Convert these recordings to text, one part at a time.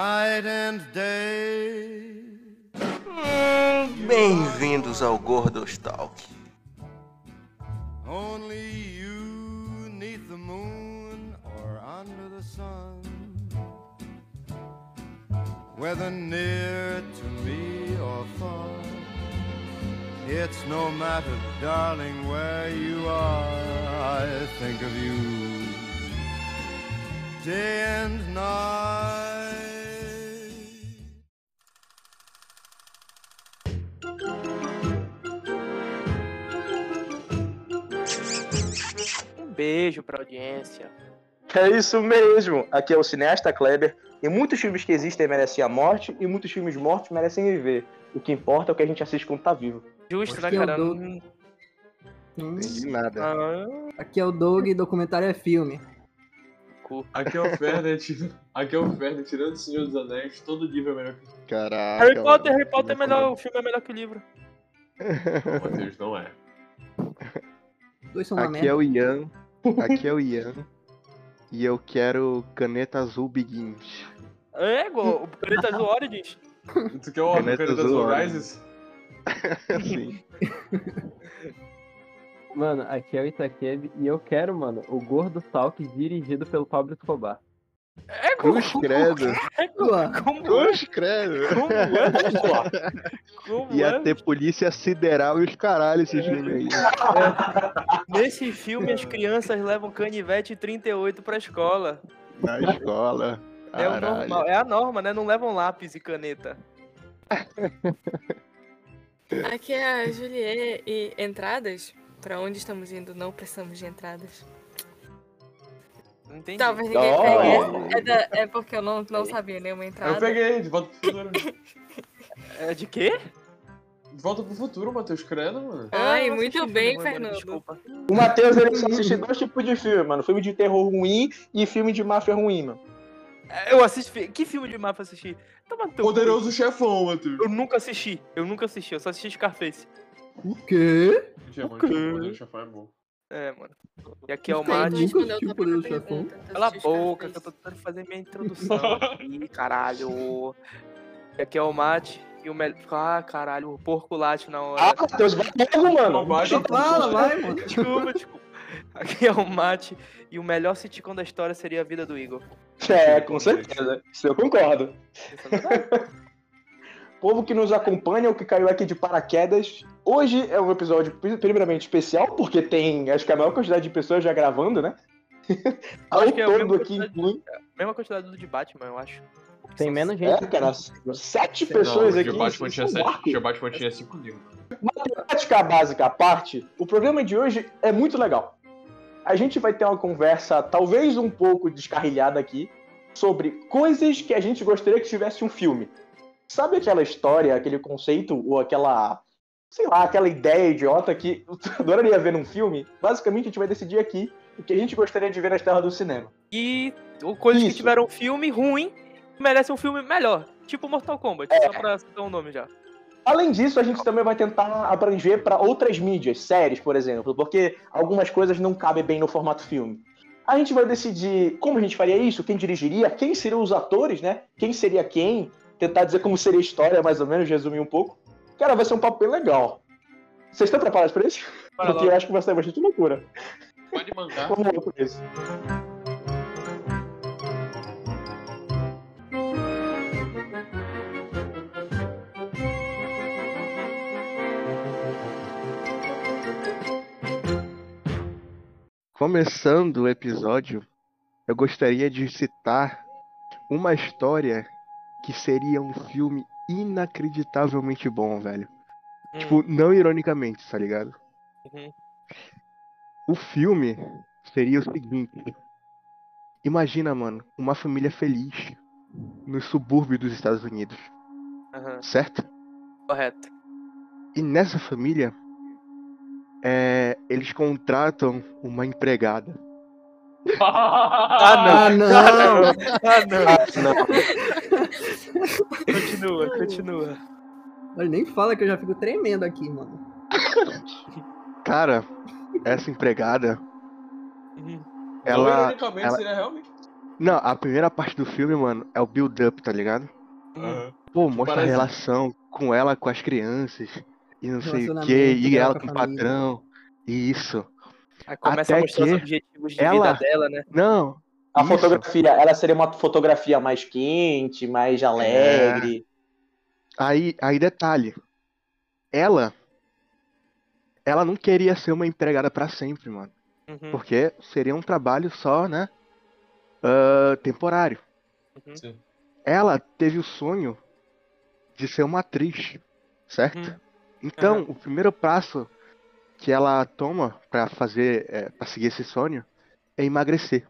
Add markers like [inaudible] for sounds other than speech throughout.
night and day. Bem-vindos ao Gordos Talk. Only you neath the moon or under the sun. Whether near to me or far. It's no matter, darling, where you are. I think of you day and night. Beijo pra audiência. É isso mesmo. Aqui é o cineasta Kleber. E muitos filmes que existem merecem a morte e muitos filmes mortos merecem viver. O que importa é o que a gente assiste quando tá vivo. Justo, Acho né, eu cara? dou- Hum, Hum, Entendi nada. ah, Aqui é o Doug e documentário é filme. Aqui é o Fernet, aqui é o Fernet, tirando o Senhor dos Anéis, todo livro é melhor que Caraca. Harry Potter. Harry Potter é melhor, o filme é melhor que o livro. [laughs] [laughs] o Matheus, não é. Dois são Aqui é o Ian. Aqui é o Ian. E eu quero caneta azul Begins. É, igual o Planeta Azul Origins. Tu quer o Caneta Caneta azul, Azul. Rises? [laughs] [laughs] Sim. Mano, aqui é o Itaqueb e eu quero, mano, o Gordo Talk dirigido pelo Pablo Escobar. É. Cruz credo. Ué, Como é? Cruz credo. Como é? Como Ia é? ter polícia sideral e os caralho esse filme aí. Nesse filme, as crianças levam canivete 38 pra escola. Na escola. É o normal, é a norma, né? Não levam lápis e caneta. Aqui é a Juliet e entradas? Pra onde estamos indo? Não precisamos de entradas. Não entendi. Talvez ninguém Oh. pegue. É, da- é porque eu não, não sabia nenhuma entrada. Eu peguei, de volta pro futuro. [laughs] É de quê? De volta pro futuro, Matheus, credo, mano. Ai, Ah, muito bem, filme, mano, Fernando. Desculpa. O Matheus ele só assiste dois tipos de filme, mano. Filme de terror ruim e filme de máfia ruim, mano. É, Eu assisti. Que filme de mapa eu assisti? Toma teu cu. Poderoso chefão, Matheus. Eu nunca assisti. Eu nunca assisti. Eu só assisti Scarface. o quê? Mentira, mano, quê? Poderoso chefão é bom. É, mano. E aqui é o. Mate. Chefão. Cala a boca, que eu tô tentando fazer minha [laughs] introdução aqui, caralho. E aqui é o Mate. E o melhor. Ah, caralho, o porco late na hora. Ah, Matheus, vai logo, mano. Vai, vai, mano. Desculpa, desculpa. Aqui é o Mate. E o melhor sitcom da história seria a vida do Igor. É, com certeza. Isso eu concordo. Isso é. [laughs] Povo que nos acompanha, o que caiu aqui de paraquedas. Hoje é um episódio pri- primeiramente especial, porque tem, acho que a maior quantidade de pessoas já gravando, né? Ao Acho que é a todo mesma aqui inclui. Mesma quantidade do de Batman, eu acho. Tem menos É, gente. cara, sete Não, pessoas o aqui. Gil Batman tinha é sete-. Gil Batman tinha cinco livros. Matemática básica à parte, o programa de hoje é muito legal. A gente vai ter uma conversa, talvez um pouco descarrilhada aqui, sobre coisas que a gente gostaria que tivesse um filme. Sabe aquela história, aquele conceito, ou aquela, sei lá, aquela ideia idiota que eu [laughs] adoraria ver num filme? Basicamente, a gente vai decidir aqui o que a gente gostaria de ver nas telas do cinema. E o coisas que Isso. tiveram um filme ruim merece um filme melhor. Tipo Mortal Kombat, É. só pra citar um nome já. Além disso, a gente também vai tentar abranger para outras mídias, séries, por exemplo, porque algumas coisas não cabem bem no formato filme. A gente vai decidir como a gente faria isso, quem dirigiria, quem seriam os atores, né? Quem seria quem, tentar dizer como seria a história, mais ou menos, resumir um pouco. Cara, vai ser um papo bem legal. Vocês estão preparados para isso? Bora Porque lá. eu acho que vai ser bastante loucura. Pode mandar. Vamos lá por isso. Começando o episódio, eu gostaria de citar uma história que seria um filme inacreditavelmente bom, velho. Tipo, não ironicamente, tá ligado? Uhum. O filme seria o seguinte: Imagina, mano, uma família feliz nos subúrbios dos Estados Unidos, Aham, certo? correto. E nessa família, é, eles contratam uma empregada. Ah, [laughs] Ah, não! Ah, não. Não, [laughs] [laughs] Continua, continua. Olha, nem fala que eu já fico tremendo aqui, mano. [laughs] Cara, essa empregada, Uhum. Não, ela, ironicamente, ela- seria realmente. Não, a primeira parte do filme, mano, é o build-up, tá ligado? Aham. Pô, mostra Parece- a relação com ela, com as crianças, e não sei o que, e ela com a o patrão. Isso. Aí começa a Até mostrar que os objetivos de ela- vida dela, né? Não. A isso. fotografia, ela seria uma fotografia mais quente, mais alegre. Aí, aí detalhe. Ela. Ela não queria ser uma empregada pra sempre, mano. Uhum. Porque seria um trabalho só, né? ah, temporário. Uhum. Sim. Ela teve o sonho de ser uma atriz, certo? Uhum. Então, Aham. o primeiro passo que ela toma pra fazer, é, para seguir esse sonho, é emagrecer.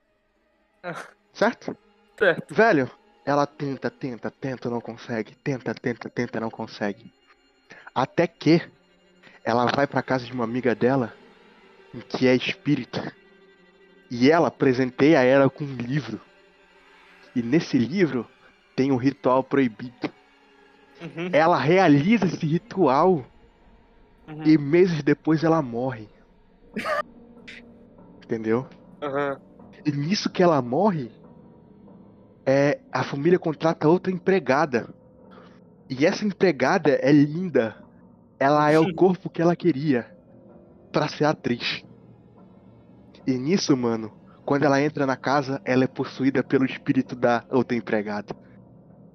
Ah. Certo? Certo. Velho, ela tenta, tenta, tenta, não consegue. Tenta, tenta, tenta, não consegue. Até que ela vai pra casa de uma amiga dela, que é espírita. E ela presenteia ela com um livro. E nesse livro tem um ritual proibido. Uhum. Ela realiza esse ritual Uhum. e meses depois ela morre. [laughs] Entendeu? Aham. E nisso que ela morre, é, a família contrata outra empregada. E essa empregada é linda. Ela é o corpo que ela queria pra ser atriz. E nisso, mano, quando ela entra na casa, ela é possuída pelo espírito da outra empregada.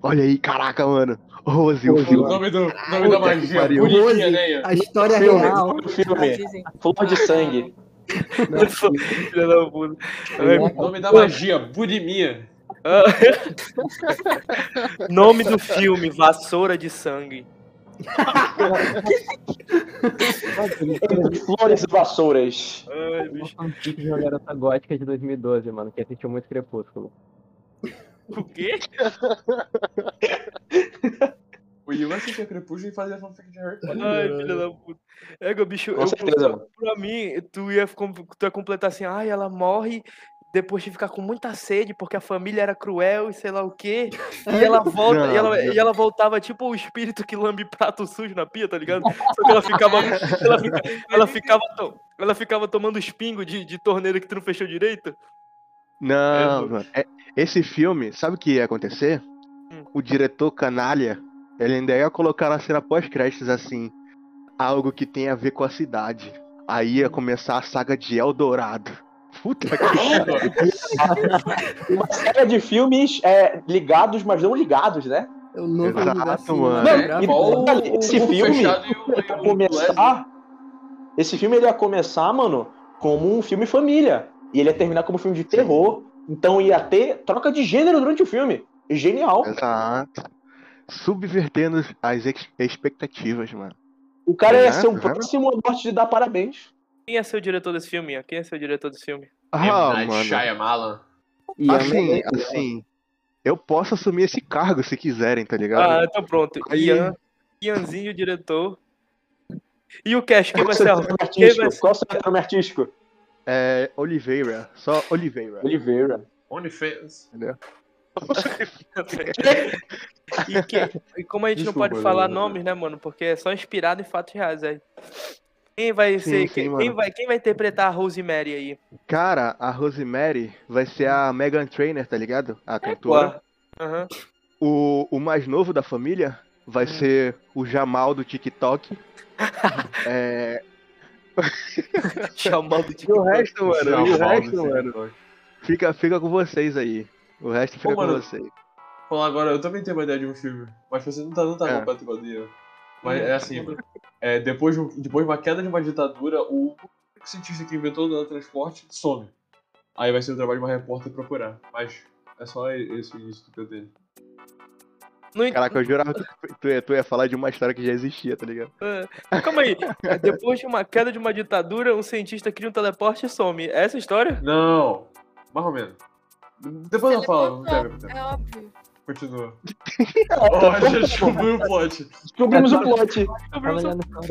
Olha aí, caraca, mano. Rose, o O filme. nome, do, nome da magia, bonitinha, Rose, né? A história Filme, real. o filme. Flor de Sangue. Filha da puta. Ai, O nome da magia, Burimia. [laughs] Nome do filme, Vassoura de Sangue. [laughs] Flores e Vassouras. Ai, Eu bicho. uma garota gótica de 2012, mano, que assistiu muito Crepúsculo. O quê? O Ian assistia Crepúsculo e fazia fanfic de Harry Potter. Ai, filha da puta. É, bicho, Com eu, certeza, mano. pra mim, tu ia, tu ia completar assim, ai, ela morre depois de ficar com muita sede, porque a família era cruel e sei lá o quê. [laughs] E ela volta, e, ela, Não, e ela voltava tipo o espírito que lambe prato sujo na pia, tá ligado? Só que ela ficava. Ela, fica- ela ficava, to- ela ficava tomando os pingos de, de torneira que tu não fechou direito. Não, É, mano. é- esse filme, sabe o que ia acontecer? Hum. O diretor canalha, ele ainda ia colocar na cena pós-créditos assim, algo que tem a ver com a cidade. Aí Hum. ia começar a saga de Eldorado. Puta [laughs] que Uma série de filmes é, ligados, mas não ligados, né? O novo Exato, universo mano. cinematográfico. Igual detalhe, o, esse o filme e o, e Ia o começar. Esse filme ele ia começar, mano, como um filme família. E ele ia terminar como um filme de terror. Então ia ter troca de gênero durante o filme. Genial. Exato. Subvertendo as ex- expectativas, mano. O cara ia Exato, ser o né? próximo morte de dar parabéns. Quem é seu diretor desse filme? Quem é seu diretor desse filme? Ah, M. Night mano. Shyamalan. E Assim, assim. Eu posso assumir esse cargo se quiserem, tá ligado? Ah, então pronto. Aí- Ian, Ianzinho, diretor. E o Cash, quem Qual vai o seu ser Quem vai artístico? ser... Qual o seu nome artístico? É Oliveira. Só Oliveira. Oliveira. OnlyFans. [laughs] e, que- e como a gente Desculpa, não pode falar nomes, né, mano? Porque é só inspirado em fatos reais aí. Quem vai Sim, ser. sim, quem, quem vai, quem vai interpretar a Rosemary aí? Cara, a Rosemary vai ser a Megan Trainor, tá ligado? A cantora. Aham. O, o mais novo da família vai ser o Jamal do TikTok. [laughs] é, [laughs] Jamal do e o TikTok. resto, mano, e o Jamal resto, mano, TikTok. fica, fica com vocês aí. O resto fica Ô, com mano, vocês. Falar agora, eu também tenho uma ideia de um filme. Mas você não tá, não tá É. completo igual. Mas é assim, mano. É, depois, de depois de uma queda de uma ditadura, o cientista que inventou o teletransporte some. Aí vai ser o trabalho de uma repórter procurar. Mas é só esse início que eu tenho. Não, Caraca, eu jurava que tu ia, tu ia falar de uma história que já existia, tá ligado? Calma aí. Depois de uma queda de uma ditadura, um cientista cria um teleporte e some. É essa a história? Não! Mais ou menos. Depois eu falo. É óbvio. Continua. Ó, já descobriu o plot. Descobrimos o plot. Tava olhando fora.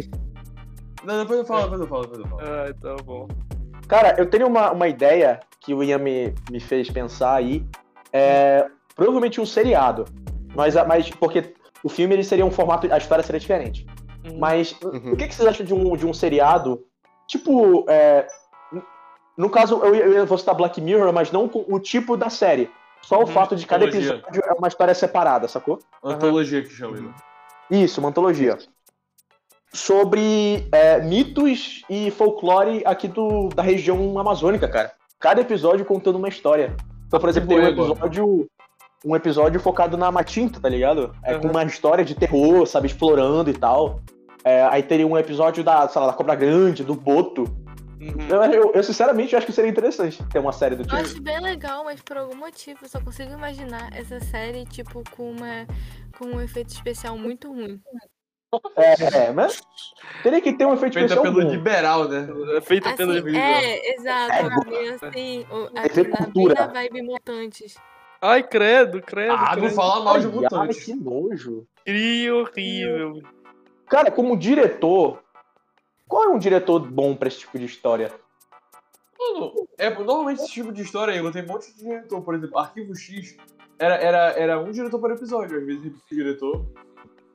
Não, depois eu falo, depois eu falo, depois eu falo. Ah, tá bom. Cara, eu tenho uma, uma ideia que o Ian me, me fez pensar aí. É, provavelmente um seriado. Mas, mas porque o filme ele seria um formato. A história seria diferente. Uhum. Mas Uhum. o que, que vocês acham de um, de um seriado? Tipo, é, no caso, eu, eu vou citar Black Mirror, mas não com o tipo da série. Só o Uhum, fato de cada antologia. episódio é uma história separada, sacou? Antologia que chama, Igor. Isso, uma antologia. Sobre é, mitos e folclore aqui do, da região amazônica, cara. Cada episódio contando uma história. Então, por exemplo, tem um episódio. Um episódio focado na Matinta, tá ligado? É com Uhum. uma história de terror, sabe, explorando e tal. É, aí teria um episódio da, sei lá, da Cobra Grande, do Boto. Uhum. Eu, eu- eu, sinceramente acho que seria interessante ter uma série do Eu tipo. acho bem legal, mas por algum motivo eu só consigo imaginar essa série, tipo, com uma com um efeito especial muito ruim. É, mas teria que ter um efeito Feita especial pelo bom. liberal, né? É feito pelo Assim, é, exato, meio assim, o- aqui na, bem na vibe mutantes. Ai, credo, credo. Ah, não credo. fala mal de Ai, mutantes. que nojo. Que horrível. Cara, como diretor, qual é um diretor bom pra esse tipo de história? Mano, é, normalmente esse tipo de história aí, tem um monte de diretor. Por exemplo, Arquivo X era, era, era um diretor por episódio, às vezes repetia o diretor.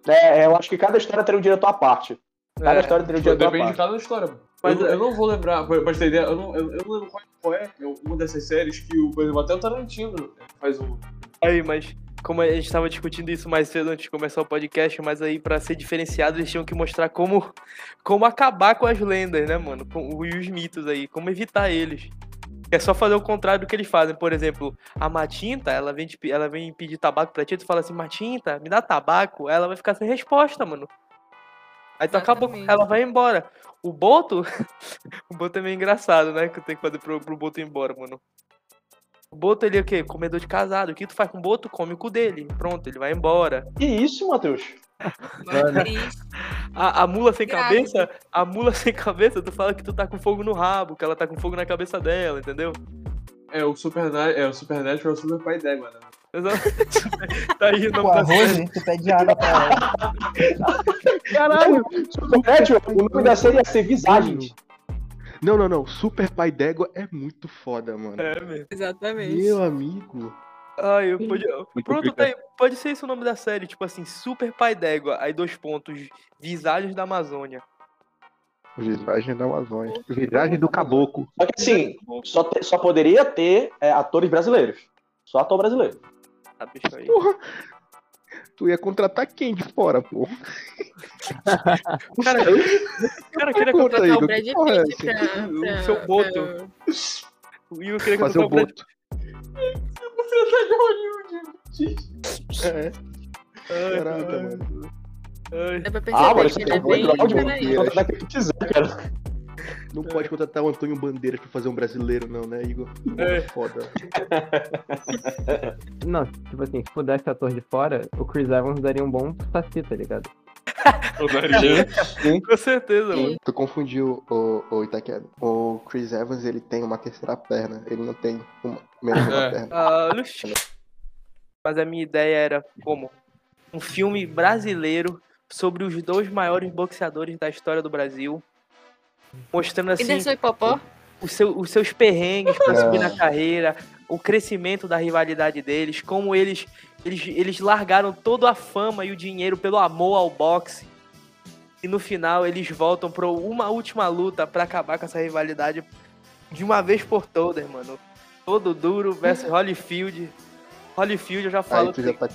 É, eu acho que cada história teria um diretor à parte. Cada É, história teria um diretor à Depende de parte. cada história. mano. Mas eu, é- eu não vou lembrar, pra, pra ter ideia, eu não, eu, eu não lembro qual, qual é uma dessas séries que, o, por exemplo, até o Tarantino faz um. Aí, mas como a gente tava discutindo isso mais cedo antes de começar o podcast, mas aí pra ser diferenciado eles tinham que mostrar como como acabar com as lendas, né, mano? Com, e os mitos aí, como evitar eles. É só fazer o contrário do que eles fazem. Por exemplo, a Matinta, ela vem, te ela vem pedir tabaco pra ti, tu fala assim, Matinta, me dá tabaco, ela vai ficar sem resposta, mano. Aí tu acabou, ela vai embora. O Boto, [laughs] o Boto é meio engraçado, né? Que eu tenho que fazer pro, pro Boto ir embora, mano. O Boto, ele é o quê? Comedor de casado. O que tu faz com o Boto? Come o cu dele. Pronto, ele vai embora. Que isso, Matheus? A, a mula sem Grávida. cabeça, a mula [laughs] sem cabeça, tu fala que tu tá com fogo no rabo, que ela tá com fogo na cabeça dela, entendeu? É o Supernatural, é o Supernatural, é o Super Pai né? Exato. [laughs] tá aí o nome da arroz, a série. gente pede água pra ela. [laughs] Caralho! Supernatural, o nome da série ia ser Visagens. Não, não, não. Super Pai d'Égua é muito foda, mano. É mesmo. Exatamente. Meu amigo. Ai, eu pode... Pronto, tá aí. pode ser esse o nome da série, tipo assim, Super Pai d'Égua, aí dois pontos, Visagens da Amazônia. Visagem da Amazônia. Visagem do Caboclo. Só que assim, só, te- só poderia ter é, atores brasileiros. Só ator brasileiro. Tá, bicho aí. Porra. Tu ia contratar quem de fora, pô? [laughs] Cara, cara queria contratar aí, o Brad é Pitt essa? pra, O pra- seu Boto. pra- o Igor queria Fazer contratar o o Brad boto. É, Ai, caraca, caralho. mano. Ai. Dá pra Ah, mano, perceber que ele é é bem... Peraí. Quiser, cara. Não pode contratar o Antônio Bandeiras pra fazer um brasileiro, não, né, Igor? É. Foda. [laughs] Não, tipo assim, se pudesse ator de fora, o Chris Evans daria um bom saci, tá ligado? [laughs] Com certeza, mano. Tu confundiu o, o Itaquera. O Chris Evans, ele tem uma terceira perna. Ele não tem uma, menos uma É. perna. Ah, luxo. Mas a minha ideia era como um filme brasileiro sobre os dois maiores boxeadores da história do Brasil, mostrando E assim dançou hipopó? os, seu- os seus perrengues para [laughs] É. subir na carreira, o crescimento da rivalidade deles, como eles, eles eles largaram toda a fama e o dinheiro pelo amor ao boxe. E no final eles voltam para uma última luta para acabar com essa rivalidade de uma vez por todas, mano. Todo duro versus Holyfield. Holyfield eu já falo Aí tu já que... tá,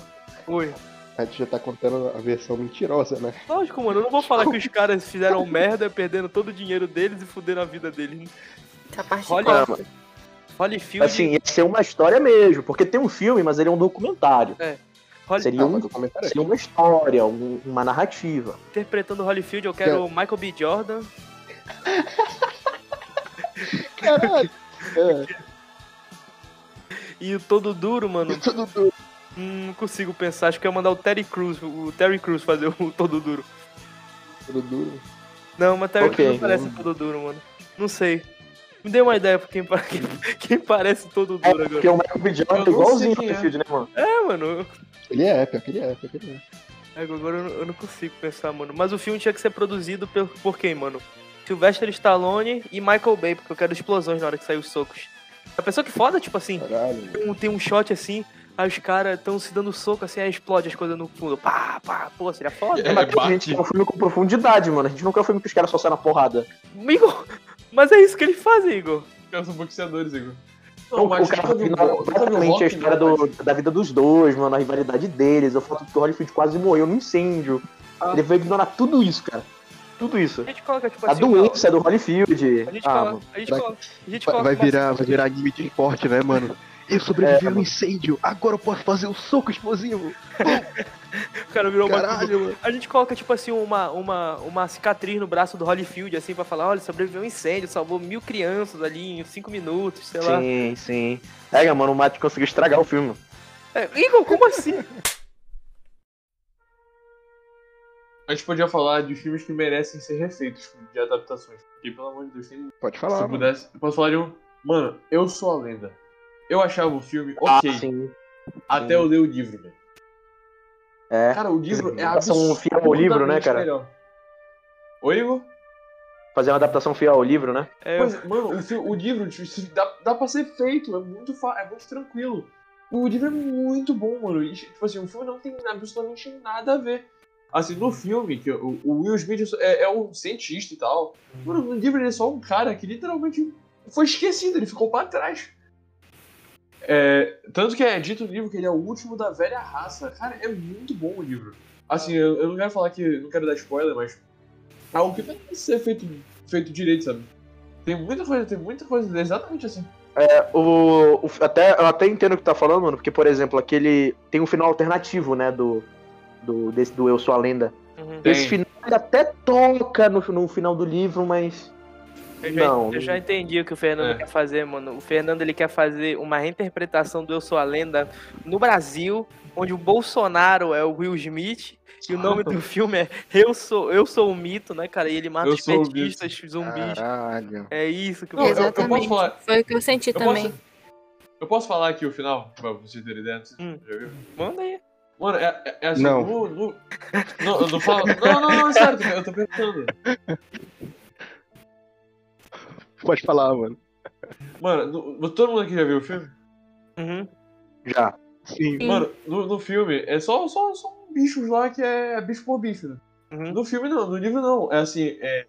Oi. Aí tu já tá contando a versão mentirosa, né? Lógico, mano, eu não vou falar que os [laughs] caras fizeram merda, perdendo todo o dinheiro deles e fuderam a vida deles. Essa parte Olha- corta. Holyfield, Assim, ia ser uma história mesmo, porque tem um filme, mas ele é um documentário. Holy- Seria, Não, um, mas o comentário é seria uma história, um- uma narrativa. interpretando Holyfield, eu quero o Michael B. Jordan. [laughs] Caralho! É, [laughs] E o Todo Duro, mano, tudo duro. Hum, não consigo pensar. Acho que eu ia mandar o Terry Crews, o Terry Crews fazer o [laughs] Todo Duro. Tudo duro. Não, mas Terry Ok, Crews não parece. Todo Duro, mano. Não sei. Me dê uma ideia pra quem, [laughs] quem, quem parece Todo É, Duro porque agora. o Michael B. Jordan é não igualzinho o é. Field, né, mano? É, mano. Ele é, pior que ele é, pior que ele é. É, Agora eu não, eu não consigo pensar, mano. Mas o filme tinha que ser produzido por, por quem, mano? Sylvester Stallone e Michael Bay, porque eu quero explosões na hora que sair os socos. A pessoa que foda, tipo assim, Caralho. tem um, tem um shot assim, aí os caras tão se dando soco assim, aí explode as coisas no fundo. Pá, pá, pô, seria foda. É, mas a gente quer um filme com profundidade, mano. A gente não quer um filme que os caras só saem na porrada. Igor, mas é isso que eles fazem, Igor. Os caras são boxeadores, Igor. Não, o cara Hawk- completamente Tony a história não, do- da vida dos dois, mano, a rivalidade deles, o fato de que o Holyfield quase morreu no incêndio. Ah. Ele veio ignorar tudo isso, cara. Tudo isso. A gente coloca, tipo A assim. doença do Holyfield. A gente Ah, coloca. mano. A gente Vai- coloca. A gente Vai, coloca vai virar, vai virar anime de esporte, né, mano? Eu sobrevivi É, a um incêndio, agora eu posso fazer o soco explosivo. [laughs] O cara virou uma. Caralho, mano. A gente coloca, tipo assim, uma, uma, uma cicatriz no braço do Holyfield, assim, pra falar, olha, sobreviveu a um incêndio, salvou mil crianças ali em cinco minutos, sei lá. Sim, sim. É, mano, o Matt conseguiu estragar o filme. É, Igor, como assim? A gente podia falar de filmes que merecem ser refeitos, de adaptações. Porque, pelo amor de Deus, tem... Pode se falar, eu mano. pudesse, eu posso falar de um. Mano, eu sou a lenda. Eu achava o filme Ah, ok, sim. até sim. eu ler o livro, velho. É. Cara, o livro é Adaptação fiel ao livro, né, cara? melhor. Oi, Igor? Fazer uma adaptação fiel ao livro, né? É, Pois, mano, o, o livro tipo, dá, dá pra ser feito, é muito, fa- é muito tranquilo. O livro é muito bom, mano. E, tipo assim, o filme não tem absolutamente nada a ver. Assim, no filme, que o, o Will Smith é, é um cientista e tal. Mano, no livro ele é só um cara que literalmente foi esquecido, ele ficou pra trás. É, tanto que é dito no livro que ele é o último da velha raça. Cara, é muito bom o livro. Assim, eu, eu não quero falar que. Não quero dar spoiler, mas. É algo que vai ser feito, feito direito, sabe? Tem muita coisa, tem muita coisa exatamente assim. O, o- até, eu até entendo o que tu tá falando, mano, porque, por exemplo, aquele. Tem um final alternativo, né? Do. Do, desse, do Eu Sou a Lenda. uhum. Tem. Esse final ele até toca no, no final do livro, mas. Eu já, Não, eu já entendi o que o Fernando É. quer fazer, mano. O Fernando ele quer fazer uma reinterpretação do Eu Sou a Lenda no Brasil, onde o Bolsonaro é o Will Smith. E o nome do [laughs] filme é Eu Sou, eu sou o Mito, né, cara? E ele mata Eu os petistas, zumbis. Caralho. É isso que eu- eu Fernando posso Exatamente. falar- Foi o que eu senti Eu também. posso, eu posso falar aqui o final, pra vocês terem ideia? Hum. você já viu. Manda aí. Mano, é, é- é assim, Não. no não, eu não falo. Não, não, não, é sério, eu tô perguntando. Pode falar, mano. Mano, no- no- todo mundo aqui já viu o filme? Uhum. Já. Sim. Mano, no, no filme é só, só, só bichos lá que é bicho por bicho, né? Uhum. No filme não, no livro não. É assim, é,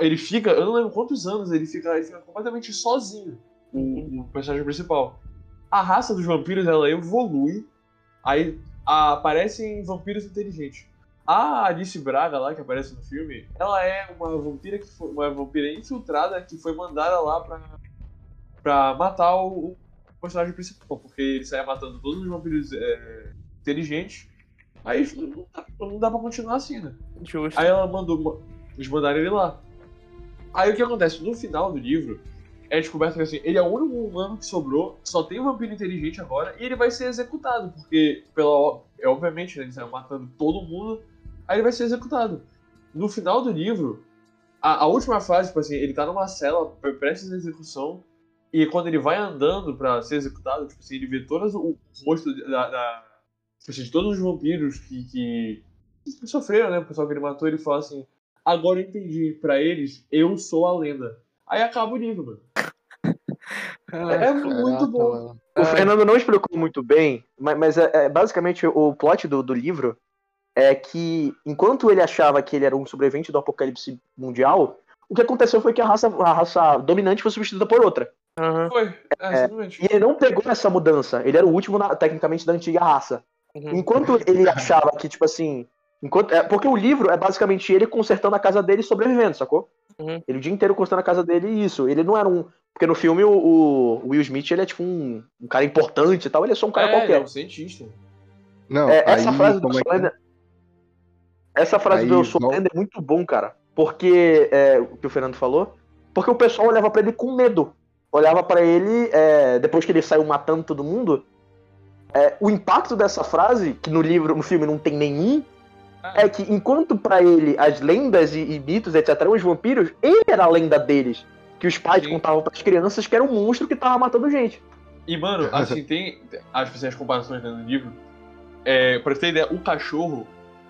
ele fica, eu não lembro quantos anos, ele fica, ele fica completamente sozinho, o, o personagem principal. A raça dos vampiros, ela evolui, aí aparecem vampiros inteligentes. A Alice Braga lá, que aparece no filme, ela é uma vampira que foi, uma vampira infiltrada que foi mandada lá pra, pra matar o, o personagem principal, porque ele sai matando todos os vampiros é, inteligentes. Aí não dá, não dá pra continuar assim, né? Justo. Aí ela mandou. Eles mandaram ele lá. Aí o que acontece? No final do livro, é descoberto que assim, ele é o único humano que sobrou, só tem um vampiro inteligente agora, e ele vai ser executado, porque, pela, é, obviamente, né, ele saiu matando todo mundo, aí ele vai ser executado. No final do livro, a, a última fase, tipo assim, ele tá numa cela pre- prestes à execução, e quando ele vai andando pra ser executado, tipo assim, ele vê todas o, rosto da, da tipo assim, de todos os vampiros que, que, que sofreram, né? O pessoal que ele matou, ele fala assim: Agora eu entendi, pra eles, eu sou a lenda. Aí acaba o livro, mano. [laughs] É muito bom. O Fernando não explicou muito bem, mas, mas é, é, basicamente o plot do, do livro é que enquanto ele achava que ele era um sobrevivente do apocalipse mundial, o que aconteceu foi que a raça, a raça dominante foi substituída por outra. Aham. Foi, é, exatamente. E ele não pegou essa mudança. Ele era o último, na- tecnicamente, da antiga raça. Uhum. Enquanto ele achava que, tipo assim. Enquanto, é, porque o livro é basicamente ele consertando a casa dele e sobrevivendo, sacou? Uhum. Ele o dia inteiro consertando a casa dele e isso. Ele não era um. Porque no filme o, o Will Smith ele é tipo um, um cara importante e tal, ele é só um cara é, ele qualquer. é um cientista. Não, É, essa aí, frase do é que-. Essa frase Aí, do Eu Sou Lenda é muito bom, cara. Porque. É, o que o Fernando falou. Porque o pessoal olhava pra ele com medo. Olhava pra ele, é, depois que ele saiu matando todo mundo. é, o impacto dessa frase, que no livro, no filme não tem nenhum, é que enquanto pra ele as lendas e, e mitos, etc., eram os vampiros, ele era a lenda deles. Que os pais Sim. contavam pras crianças que era um monstro que tava matando gente. E, mano, [laughs] assim, tem as, assim, as comparações né, no livro. É, pra ter ideia, o cachorro,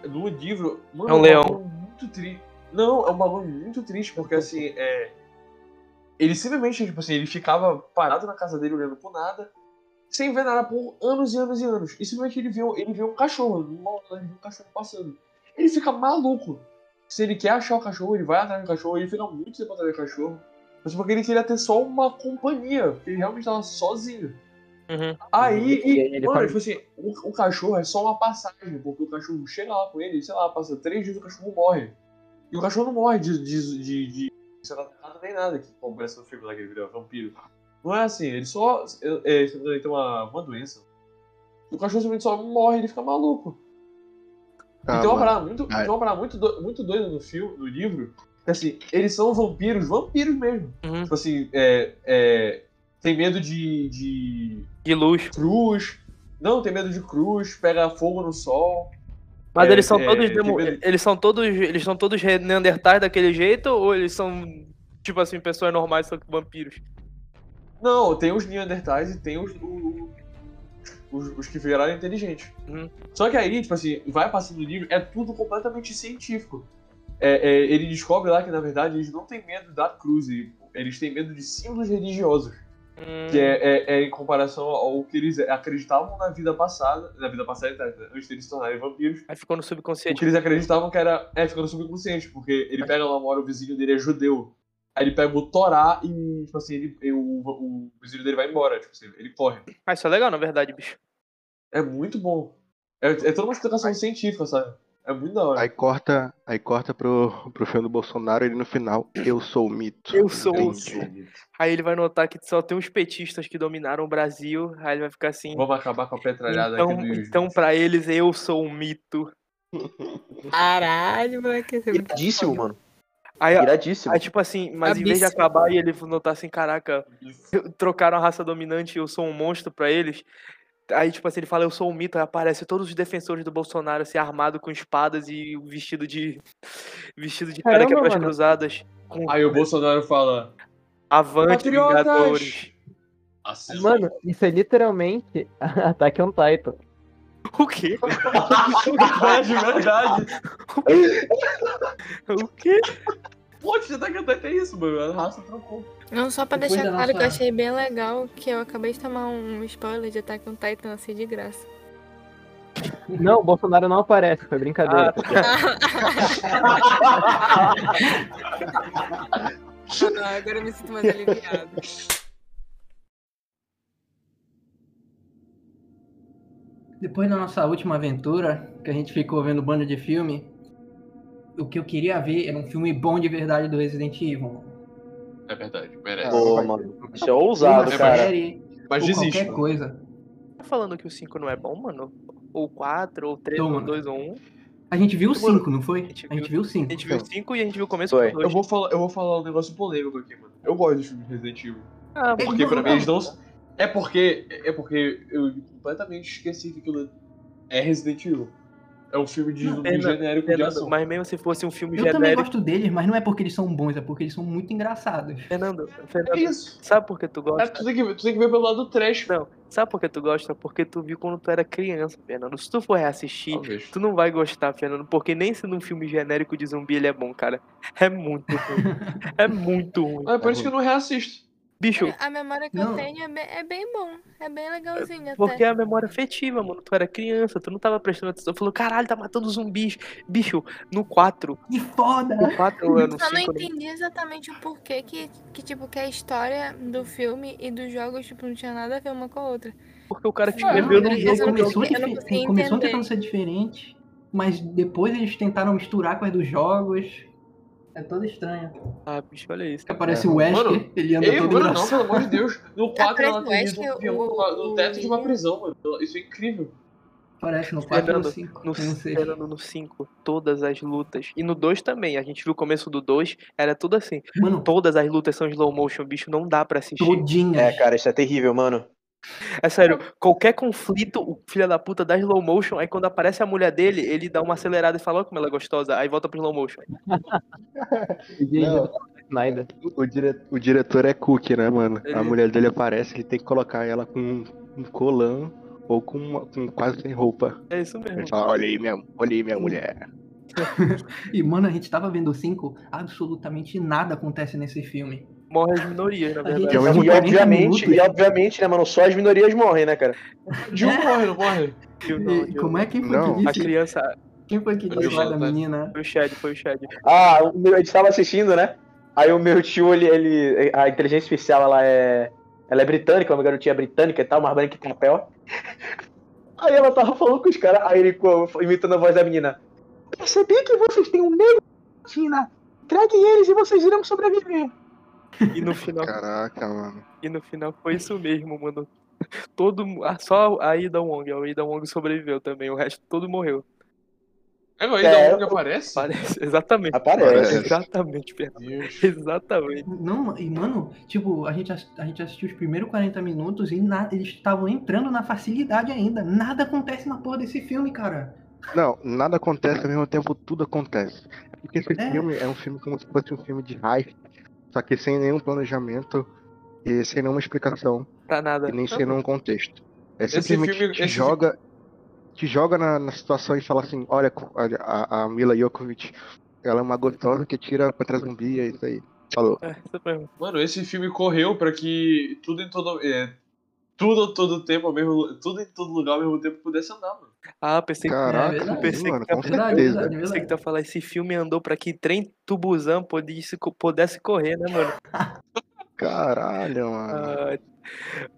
no livro, mano, É um um leão. bagulho muito triste. Não, é um bagulho muito triste, porque assim, é. Ele simplesmente, tipo assim, ele ficava parado na casa dele olhando por nada, sem ver nada por anos e anos e anos. E simplesmente ele viu, ele viu um cachorro, ele viu um cachorro passando. Ele fica maluco. Se ele quer achar o cachorro, ele vai atrás do cachorro, ele fica muito tempo atrás do cachorro. Mas porque ele queria ter só uma companhia. Ele realmente tava sozinho. Uhum. Aí, E e, ele mano, fala- tipo assim, o, o cachorro é só uma passagem, porque o cachorro chega lá com ele, sei lá, passa três dias o cachorro morre. E o cachorro não morre de, de, de, de ser atacado nem nada, que como parece no filme lá que ele vira vampiro. Não é assim, ele só. É, ele tem uma, uma doença. O cachorro simplesmente só morre ele fica maluco. Ah, e tem uma parada muito, Ah. tem uma parada muito, do- muito doida no filme, no livro, que assim, eles são vampiros, vampiros mesmo. Uhum. Tipo assim, é, é, tem medo de, de De luz. cruz. Não, tem medo de cruz, pega fogo no sol. Mas É, eles são é, todos demo- medo- eles são todos eles são todos neandertais daquele jeito ou eles são tipo assim pessoas normais só que vampiros? Não, tem os Neandertais e tem os, o- os, os que viraram inteligentes. Uhum. Só que aí, tipo assim, vai passando o livro, é tudo completamente científico. É, é, ele descobre lá que, na verdade, eles não têm medo da cruz, eles têm medo de símbolos religiosos. Hum, Que é, é- é em comparação ao que eles acreditavam na vida passada, na vida passada, tá, antes deles se tornarem vampiros. Aí ficou no O subconsciente. que eles acreditavam que era. É, ficando subconsciente, porque ele pega lá uma hora, o vizinho dele é judeu. Aí ele pega o Torá e, tipo assim, ele, e o, o vizinho dele vai embora, tipo assim, ele corre. Ah, isso é legal, na verdade, bicho. É muito bom. É, é toda uma explicação científica, sabe? É muito da hora. Aí corta, aí corta pro, pro filme do Bolsonaro ele no final, eu sou o mito. Eu sou o Entendi. Aí ele vai notar que só tem os petistas que dominaram o Brasil. Aí ele vai ficar assim. Vamos acabar com a petralhada Então, aqui do então pra eles, eu sou um mito. Caralho, moleque. é Iradíssimo, mano. Aí, Iradíssimo. aí tipo assim, mas em vez de Abíssimo. acabar e ele notar assim, caraca, trocaram a raça dominante e eu sou um monstro pra eles. Aí, tipo assim, ele fala, eu sou um mito, aí aparece todos os defensores do Bolsonaro, assim, armado com espadas e vestido de. [laughs] vestido de Caramba, paraquedas mano. cruzadas. Com Aí o Bolsonaro fala. avante, Patriotas! Vingadores. Assim, Mano, isso é literalmente [laughs] Attack on Titan. O quê? [laughs] verdade, verdade. O quê? Pô, você tá cantando até isso, mano. A raça trocou. Não, só pra Depois deixar claro que eu nossa- achei bem legal que eu acabei de tomar um spoiler de Attack on Titan assim de graça. Não, o Bolsonaro não aparece, foi brincadeira. Ah, agora eu me sinto mais aliviado. Depois da nossa última aventura, que a gente ficou vendo banda de filme, o que eu queria ver era um filme bom de verdade do Resident Evil. É verdade, merece. Pô, mano. Isso é ousado, cara. Mas desiste. qualquer coisa. Tá falando que o 5 não é bom, mano? Ou 4, ou 3, Então, ou mano. 2, ou 1. A gente viu o Mano, 5, não foi? a gente A gente viu o A 5. gente viu o 5 e a gente viu o começo Foi. do 2. Eu vou, falar, eu vou falar um negócio polêmico aqui, mano. Eu gosto de filme de Resident Evil. Ah, Porque pra mim eles não. É porque. É porque eu completamente esqueci que aquilo é Resident Evil. É um filme de Não, genérico de ação. mas mesmo se fosse um filme Eu também genérico. gosto deles, mas não é porque eles são bons, é porque eles são muito engraçados. Fernando, É Fernando, isso. sabe por que tu É, gosta? tu, tem que, ver- tu tem que ver pelo lado trash. Não, sabe por que tu gosta? Porque tu viu quando tu era criança, Fernando. Se tu for reassistir, Talvez. tu não vai gostar, Fernando, porque nem sendo um filme genérico de zumbi ele é bom, cara. É muito ruim. [laughs] é muito ruim. É por isso que eu não reassisto. Bicho, A memória que Não. eu tenho é bem, é bem bom. É bem legalzinho porque é até. a memória afetiva, mano. Tu era criança, tu não tava prestando atenção. Falou, caralho, tá matando zumbis. Bicho, no 4. Que foda! No 4 anos, Só não 5 entendi exatamente o porquê que, que, tipo, que a história do filme e dos jogos, tipo, não tinha nada a ver uma com a outra. Porque o cara que escreveu não, no eu jogo. começou, eu começou tentando ser diferente, mas depois eles tentaram misturar com as dos jogos. É todo estranho. Ah, bicho, olha isso. Aparece o Wesker, Mano, ele anda Ei, todo mano, não, pelo amor de Deus. No 4 Aparece ela tem Wesker, um avião o- no, no teto de uma prisão, mano. Isso é incrível. Aparece no 4 e no Fernando, 5. No, no 6. Fernando, no 5, todas as lutas. E no 2 também. A gente viu o começo do 2, era tudo assim. Mano, Todas as lutas são slow motion, bicho, não dá pra assistir. todinhas. É, cara, isso é terrível, mano. É sério, qualquer conflito, o filho da puta dá slow motion, aí quando aparece a mulher dele, ele dá uma acelerada e fala, "Olha como ela é gostosa, aí volta pro slow motion. [laughs] Não. O, dire- o diretor é Cook, né, mano? Ele- A mulher dele aparece, ele tem que colocar ela com um colã ou com, uma- com quase sem roupa. É isso mesmo. Ele fala, olha aí minha, olha aí minha mulher. [laughs] E, mano, a gente tava vendo o 5, absolutamente nada acontece nesse filme. Morre as minorias, na A verdade. E 40 obviamente, e obviamente, né, mano, só as minorias morrem, né, cara? De um morre, não morre? Viu, não, E viu? como é que foi Não, que A disse? criança. Quem foi que disse lá da menina? Foi o Chad, foi o Chad. Ah, o meu, a gente tava assistindo, né? Aí o meu tio, ele, ele. A inteligência artificial, ela é. Ela é britânica, uma garotinha britânica e tal, mais branca que papel. [laughs] Aí ela tava falando com os caras, aí ele imitando a voz da menina. Percebi que vocês têm um na China. Traguem eles e vocês irão sobreviver. E no final, Caraca, mano. e no final foi isso mesmo, mano. [laughs] Todo, ah, só a Ida Wong, a Ida Wong sobreviveu também, o resto todo morreu. É, ainda É, um que aparece? Parece, exatamente. Aparece. Exatamente, Fernando. Deus. Exatamente. Não, e mano, tipo, a gente, a gente assistiu os primeiros 40 minutos e na- eles estavam entrando na facilidade ainda. Nada acontece na porra desse filme, cara. Não, nada acontece ao mesmo tempo, tudo acontece. É Porque esse É. filme é um filme como se fosse um filme de hype, só que sem nenhum planejamento e sem nenhuma explicação Pra nada. e nem sem nenhum contexto. É Esse simplesmente filme- te joga, te joga na, na situação e fala assim, olha, a, a Mila Jokovic, ela é uma gostosa que tira contra zumbi, é isso aí. Falou. É. Mano, esse filme correu pra que tudo em todo. É, tudo todo tempo, ao mesmo, tudo em todo lugar ao mesmo tempo pudesse andar, mano. Ah, pensei que. Caraca, verdade, pensei mano, que com tá- Verdade, certeza. verdade, Pensei que ia falar, esse filme andou pra que trem Tubuzan pudesse, pudesse correr, né, mano? [laughs] Caralho, mano.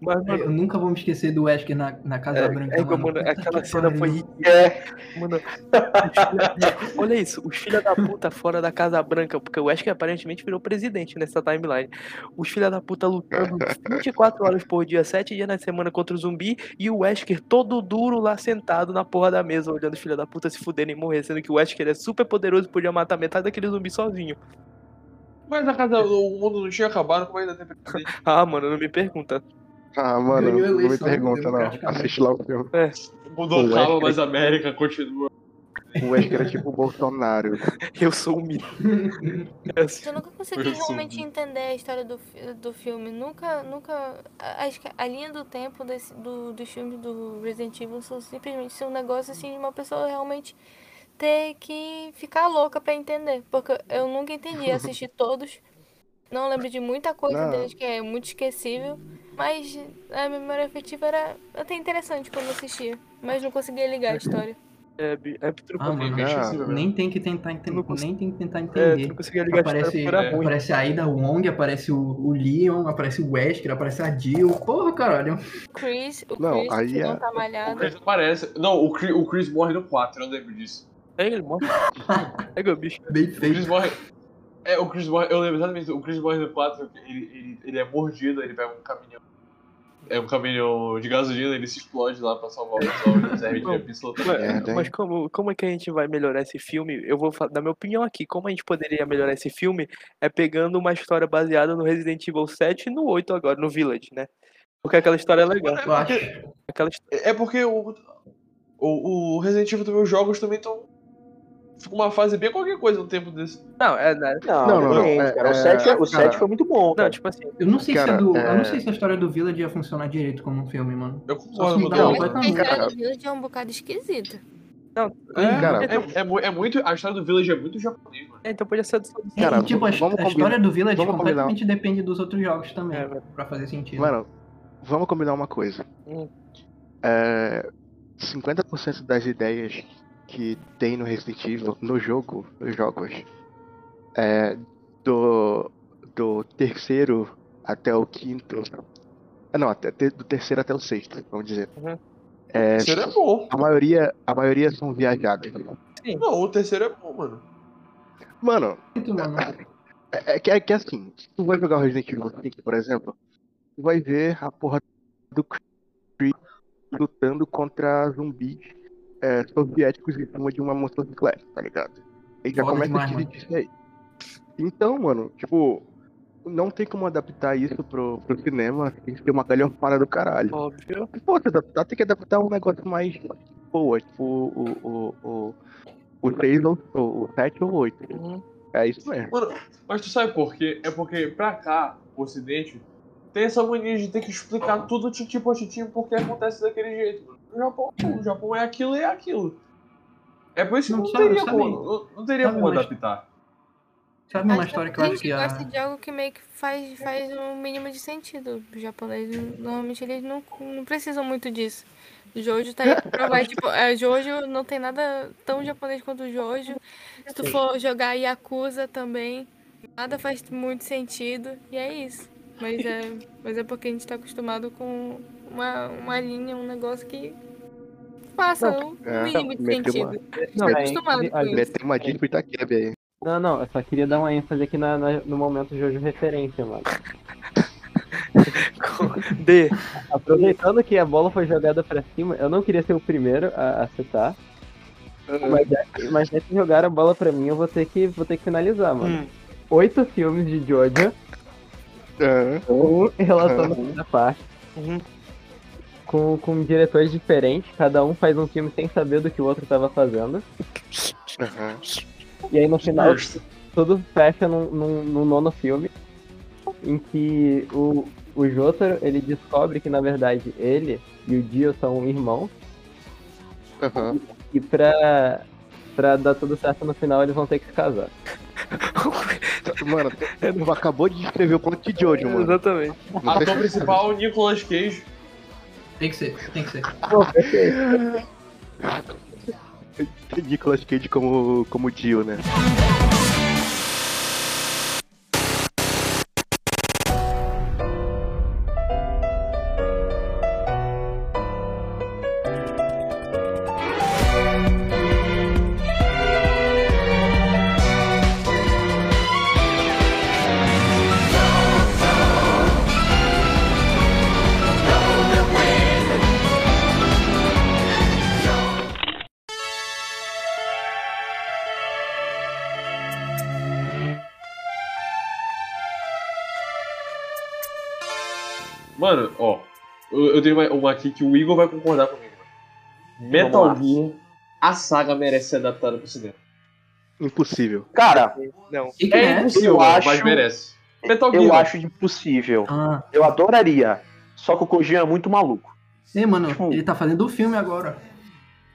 Mas, Eu mano, nunca vou me esquecer do Wesker na, na Casa é, Branca. é mano. mano, aquela que cena foi pariu. É, Mano, filha- olha isso, os filha da puta fora da Casa Branca, porque o Wesker aparentemente virou presidente nessa timeline. Os filha da puta lutando 24 horas por dia, 7 dias na semana contra o zumbi, e o Wesker todo duro lá sentado na porra da mesa, olhando os filha da puta se fuderem e morrer, sendo que o Wesker é super poderoso e podia matar metade daquele zumbi sozinho. Mas a casa, o mundo não tinha acabado, como ainda tem presidente? [laughs] Ah, mano, não me pergunta. Ah, mano, não me pergunta não. Assiste lá o filme. O O acaba, Wesker- mas a América continua. O Wesker é tipo o Bolsonaro. Eu sou um mito. [laughs] É assim. Eu nunca consegui Eu realmente entender a história do, do filme. Nunca, nunca. a- Acho que a linha do tempo desse, do, dos filmes do Resident Evil são simplesmente ser um negócio assim de uma pessoa realmente ter que ficar louca pra entender. Porque eu nunca entendi. Assisti [laughs] todos. Não lembro de muita coisa Não. deles que é muito esquecível. Mas a memória afetiva era até interessante quando eu assistia. Mas não conseguia ligar a história. É, é, não Ah, mano, Ah, esquecível, nem tem que tentar entender. Não consigo- Nem tem que tentar é, entender. não conseguia ligar a história Aparece, ruim. aparece a Aida Wong, aparece o, o Leon, aparece o Wesker, aparece a Jill. Porra, caralho. Chris, o Não, Chris aí que é- não tá O malhado. Chris aparece. Não, o Chris, o Chris morre no 4, eu lembro disso. É, ele morre. É, o bicho. Bem O Chris feito. morre. É, o Chris morre. Eu lembro exatamente. O Chris morre no 4, ele, ele, ele é mordido, ele pega um caminhão. É um caminhão de gasolina, ele se explode lá pra salvar o pessoal, serve de absolutamente. Mas, como, como é que a gente vai melhorar esse filme? Eu vou dar minha opinião aqui. Como a gente poderia melhorar esse filme é pegando uma história baseada no Resident Evil 7 e no 8 agora, no Village, né? Porque aquela história é legal. Eu acho. Aquela É porque o, o, o Resident Evil também, os jogos também estão. Fica uma fase bem qualquer coisa no tempo desse. Não, é, né? não, Não, não, depende, é- cara. O é- 7 é, o cara, 7 foi muito bom. Não, cara. tipo assim, Eu não sei se Cara, a do. Eu é- não sei se a história do Village ia funcionar direito como um filme, mano. Eu Só concordo se com Não, coisa a história do Village é um bocado esquisita. não, É, Cara, é, é, mu- é muito. A história do Village é muito japonês, mano. é, então podia ser do É, Cara, tipo, a, vamos a combinar- história do Village vamos combinar. completamente depende dos outros jogos também, É, pra fazer sentido. Mano, vamos combinar uma coisa. Hum. É, 50% das ideias que tem no Resident Evil, no jogo, nos jogos, é, do, do terceiro até o quinto. ah, Não, até, do terceiro até o sexto, vamos dizer. Uhum. É, O terceiro é bom. a maioria, a maioria são viajadas. Não, o terceiro é bom, mano. Mano, Muito, mano. É, é que, é que assim, se tu vai jogar o Resident Evil 5, por exemplo, tu vai ver a porra do Chris lutando contra zumbis é, soviéticos em cima de uma motocicleta, tá ligado? Ele já Foda começa demais, a te dizer isso aí. Então, mano, tipo, não tem como adaptar isso pro, pro cinema, tem que ter uma galhofada do caralho. óbvio. Pô, se adaptar, tem que adaptar um negócio mais boa, tipo o, o, o, o 6 ou o 7 ou o 8. Uhum. É isso mesmo. Mano, mas tu sabe por quê? É porque pra cá, o ocidente, tem essa mania de ter que explicar tudo tintim por tintim porque acontece daquele jeito, mano. No Japão, o Japão é aquilo e é aquilo. É por isso que Não, não, sabe- teria sabe- como, não, não teria sabe como adaptar. Sabe uma história que eu acho que a. gosta de algo que meio que faz, faz um mínimo de sentido. Os japoneses, normalmente, eles não, não precisam muito disso. Jojo tá aí pra provar. [laughs] tipo, é, Jojo não tem nada tão japonês quanto o Jojo. Se tu for jogar Yakuza também, Nada faz muito sentido e é isso. Mas é, mas é porque a gente tá acostumado com uma, uma linha, um negócio que faça o é, mínimo de meteu uma- sentido. Não, Tá é, acostumado com a- isso. Uma dica tá aí. Não, não, eu só queria dar uma ênfase aqui na, na- no momento Jojo referência, mano. [laughs] D. Aproveitando que a bola foi jogada pra cima, eu não queria ser o primeiro a, a citar. Mas já, que- mas já que jogaram a bola pra mim, eu vou ter que, vou ter que finalizar, mano. Hum. Oito filmes de Jojo, Aham. um em relação à segunda parte, Uhum. com, com diretores diferentes, cada um faz um filme sem saber do que o outro tava fazendo. Aham. E aí no final tudo fecha num, num- num nono filme, em que o, o Jotaro, ele descobre que na verdade ele e o Dio são irmãos, Aham. e pra, pra dar tudo certo no final eles vão ter que se casar. Mano, tu acabou de descrever o plot de Jojo, mano. Exatamente. Não Ator principal, Nicolas Cage. Tem que ser, tem que ser. [laughs] Nicolas Cage como, como Dio, né? Tenho uma, uma aqui que o Igor vai concordar comigo. Metal. Gear, a saga merece ser adaptada pro cinema. Impossível. Cara, Não. É é? impossível, Eu mas acho- merece. Metal Gear. eu acho impossível. Ah, Eu adoraria. Só que o Kojima é muito maluco. ei, mano, Tipo- ele tá fazendo o filme agora.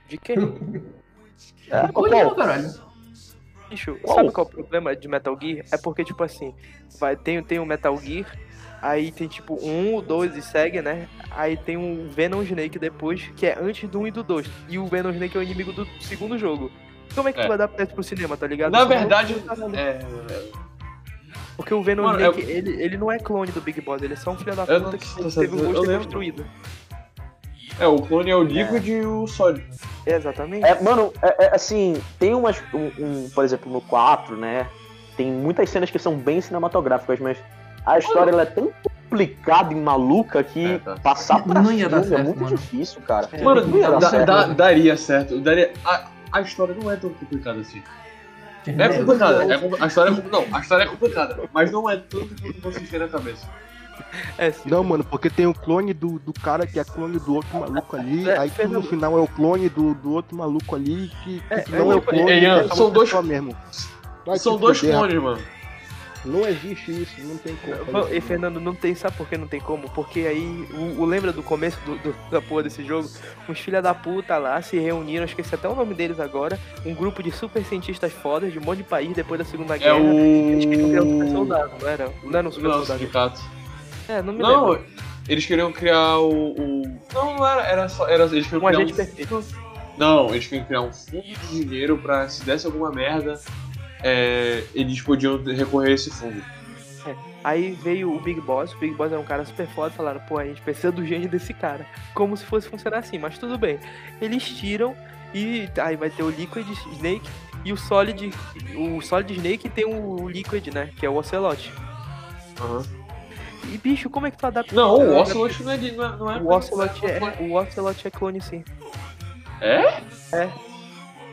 De quê? [laughs] É, Olha, qual? caralho. Bicho, sabe qual é o problema de Metal Gear? É porque, tipo assim, vai, tem, tem o Metal Gear, aí tem tipo um, o dois e segue, né? Aí tem o Venom Snake depois, que é antes do um e do dois. E o Venom Snake é o inimigo do segundo jogo. Como é que É. tu vai adaptar isso pro cinema, tá ligado? Na vai- verdade, é. Porque o Venom Mano, Snake, eu- ele, ele não é clone do Big Boss, ele é só um filho da puta que teve o lembro. construído. É, o clone é o Liquid e o Solid. É, exatamente. É, mano, é, é, assim, tem umas. Um, um, por exemplo, no 4, né? Tem muitas cenas que são bem cinematográficas, mas a história ela é tão complicada e maluca que É, tá. passar pra Não ia dar é certo, muito mano. difícil, cara. É, Mano, não ia dar dá- certo. dá- daria certo. Daria, a, a história não é tão complicada assim. É complicada. É, a história é, não, a história é complicada, mas não é tanto quanto vocês têm na cabeça. É, sim. Não, mano, porque tem o clone do, do cara que é clone do outro maluco ali, É, aí no final é o clone do, do outro maluco ali, que, que É, não é, é, o tipo, clone, é, é são dois- mesmo. Vai São dois clones, mano. Não existe isso, não tem como. isso, E não. Fernando, não tem, sabe por que não tem como? Porque aí, o, o- lembra do começo do, do- da porra desse jogo? Uns filha da puta lá se reuniram, esqueci até o nome deles agora. Um grupo de super cientistas fodas de um monte de país depois da Segunda É Guerra. Eles queriam criar um super o. soldado, não era? Não era um super Não, soldado. sindicato. É, não me Não, lembro. eles queriam criar o. o- Não, não era. Era só. Era, eles queriam Um criar agente perfeito. Não, eles queriam criar um fundo de dinheiro pra se desse alguma merda, é, eles podiam recorrer a esse fundo. Aí veio o Big Boss, o Big Boss era um cara super foda, falaram, pô, a gente precisa do gênio desse cara. Como se fosse funcionar assim, mas tudo bem. Eles tiram e aí vai ter o Liquid Snake e o Solid. O Solid Snake tem o Liquid, né? Que é o Ocelot. E bicho, como é que tu adapta? Não, o Ocelot não é de. Não é, não é O Ocelot é, o Ocelot é clone sim. É? É.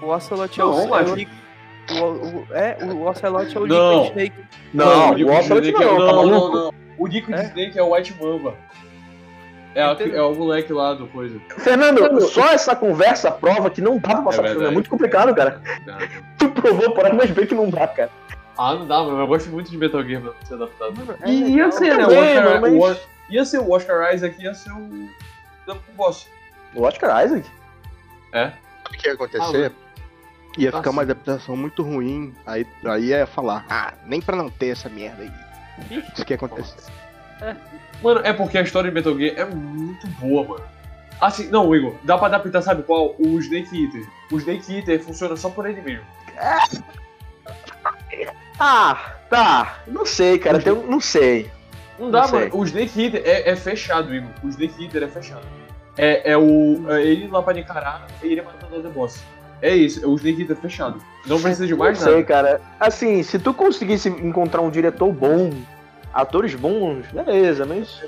O Ocelot é Não, o, é mas- o, Liquid- o, o- é, o Ocelot é o Não. Liquid Snake. Não, o o Liquid Ocelot Snake é- não, tá não, não, não. O Liquid É? Snake é o White Mamba. É, a- é o moleque lá do coisa. Fernando, só essa conversa prova que não dá pra passar É por. É muito complicado, cara. [laughs] Tu provou por A mais B que não dá, cara. Ah, não dá, mano. Eu gosto muito de Metal Gear pra ser adaptado. É E ia legal. ser, né? Oscar, mas- o ia ser o Oscar Isaac, ia ser o. o boss. O Oscar Isaac? É? O que ia acontecer? Ia ficar uma adaptação muito ruim, aí, aí ia falar, ah, nem pra não ter essa merda aí. Isso que ia acontecer. Mano, é porque a história de Metal Gear é muito boa, mano. Assim, não, Igor, dá pra adaptar, sabe qual? O Snake Eater. O Snake Eater funciona só por ele mesmo. [laughs] Ah, tá. Não sei, cara. Tem, um- não sei. Não dá, Não sei. mano. O Snake Eater é, é fechado, Igor. O Snake Eater é fechado. É, é o. É ele lá pra encarar e ele matando o The Boss. É isso, o Snake Eater fechado. Não precisa de mais não sei, nada. cara. Assim, se tu conseguisse encontrar um diretor bom, atores bons, beleza, mas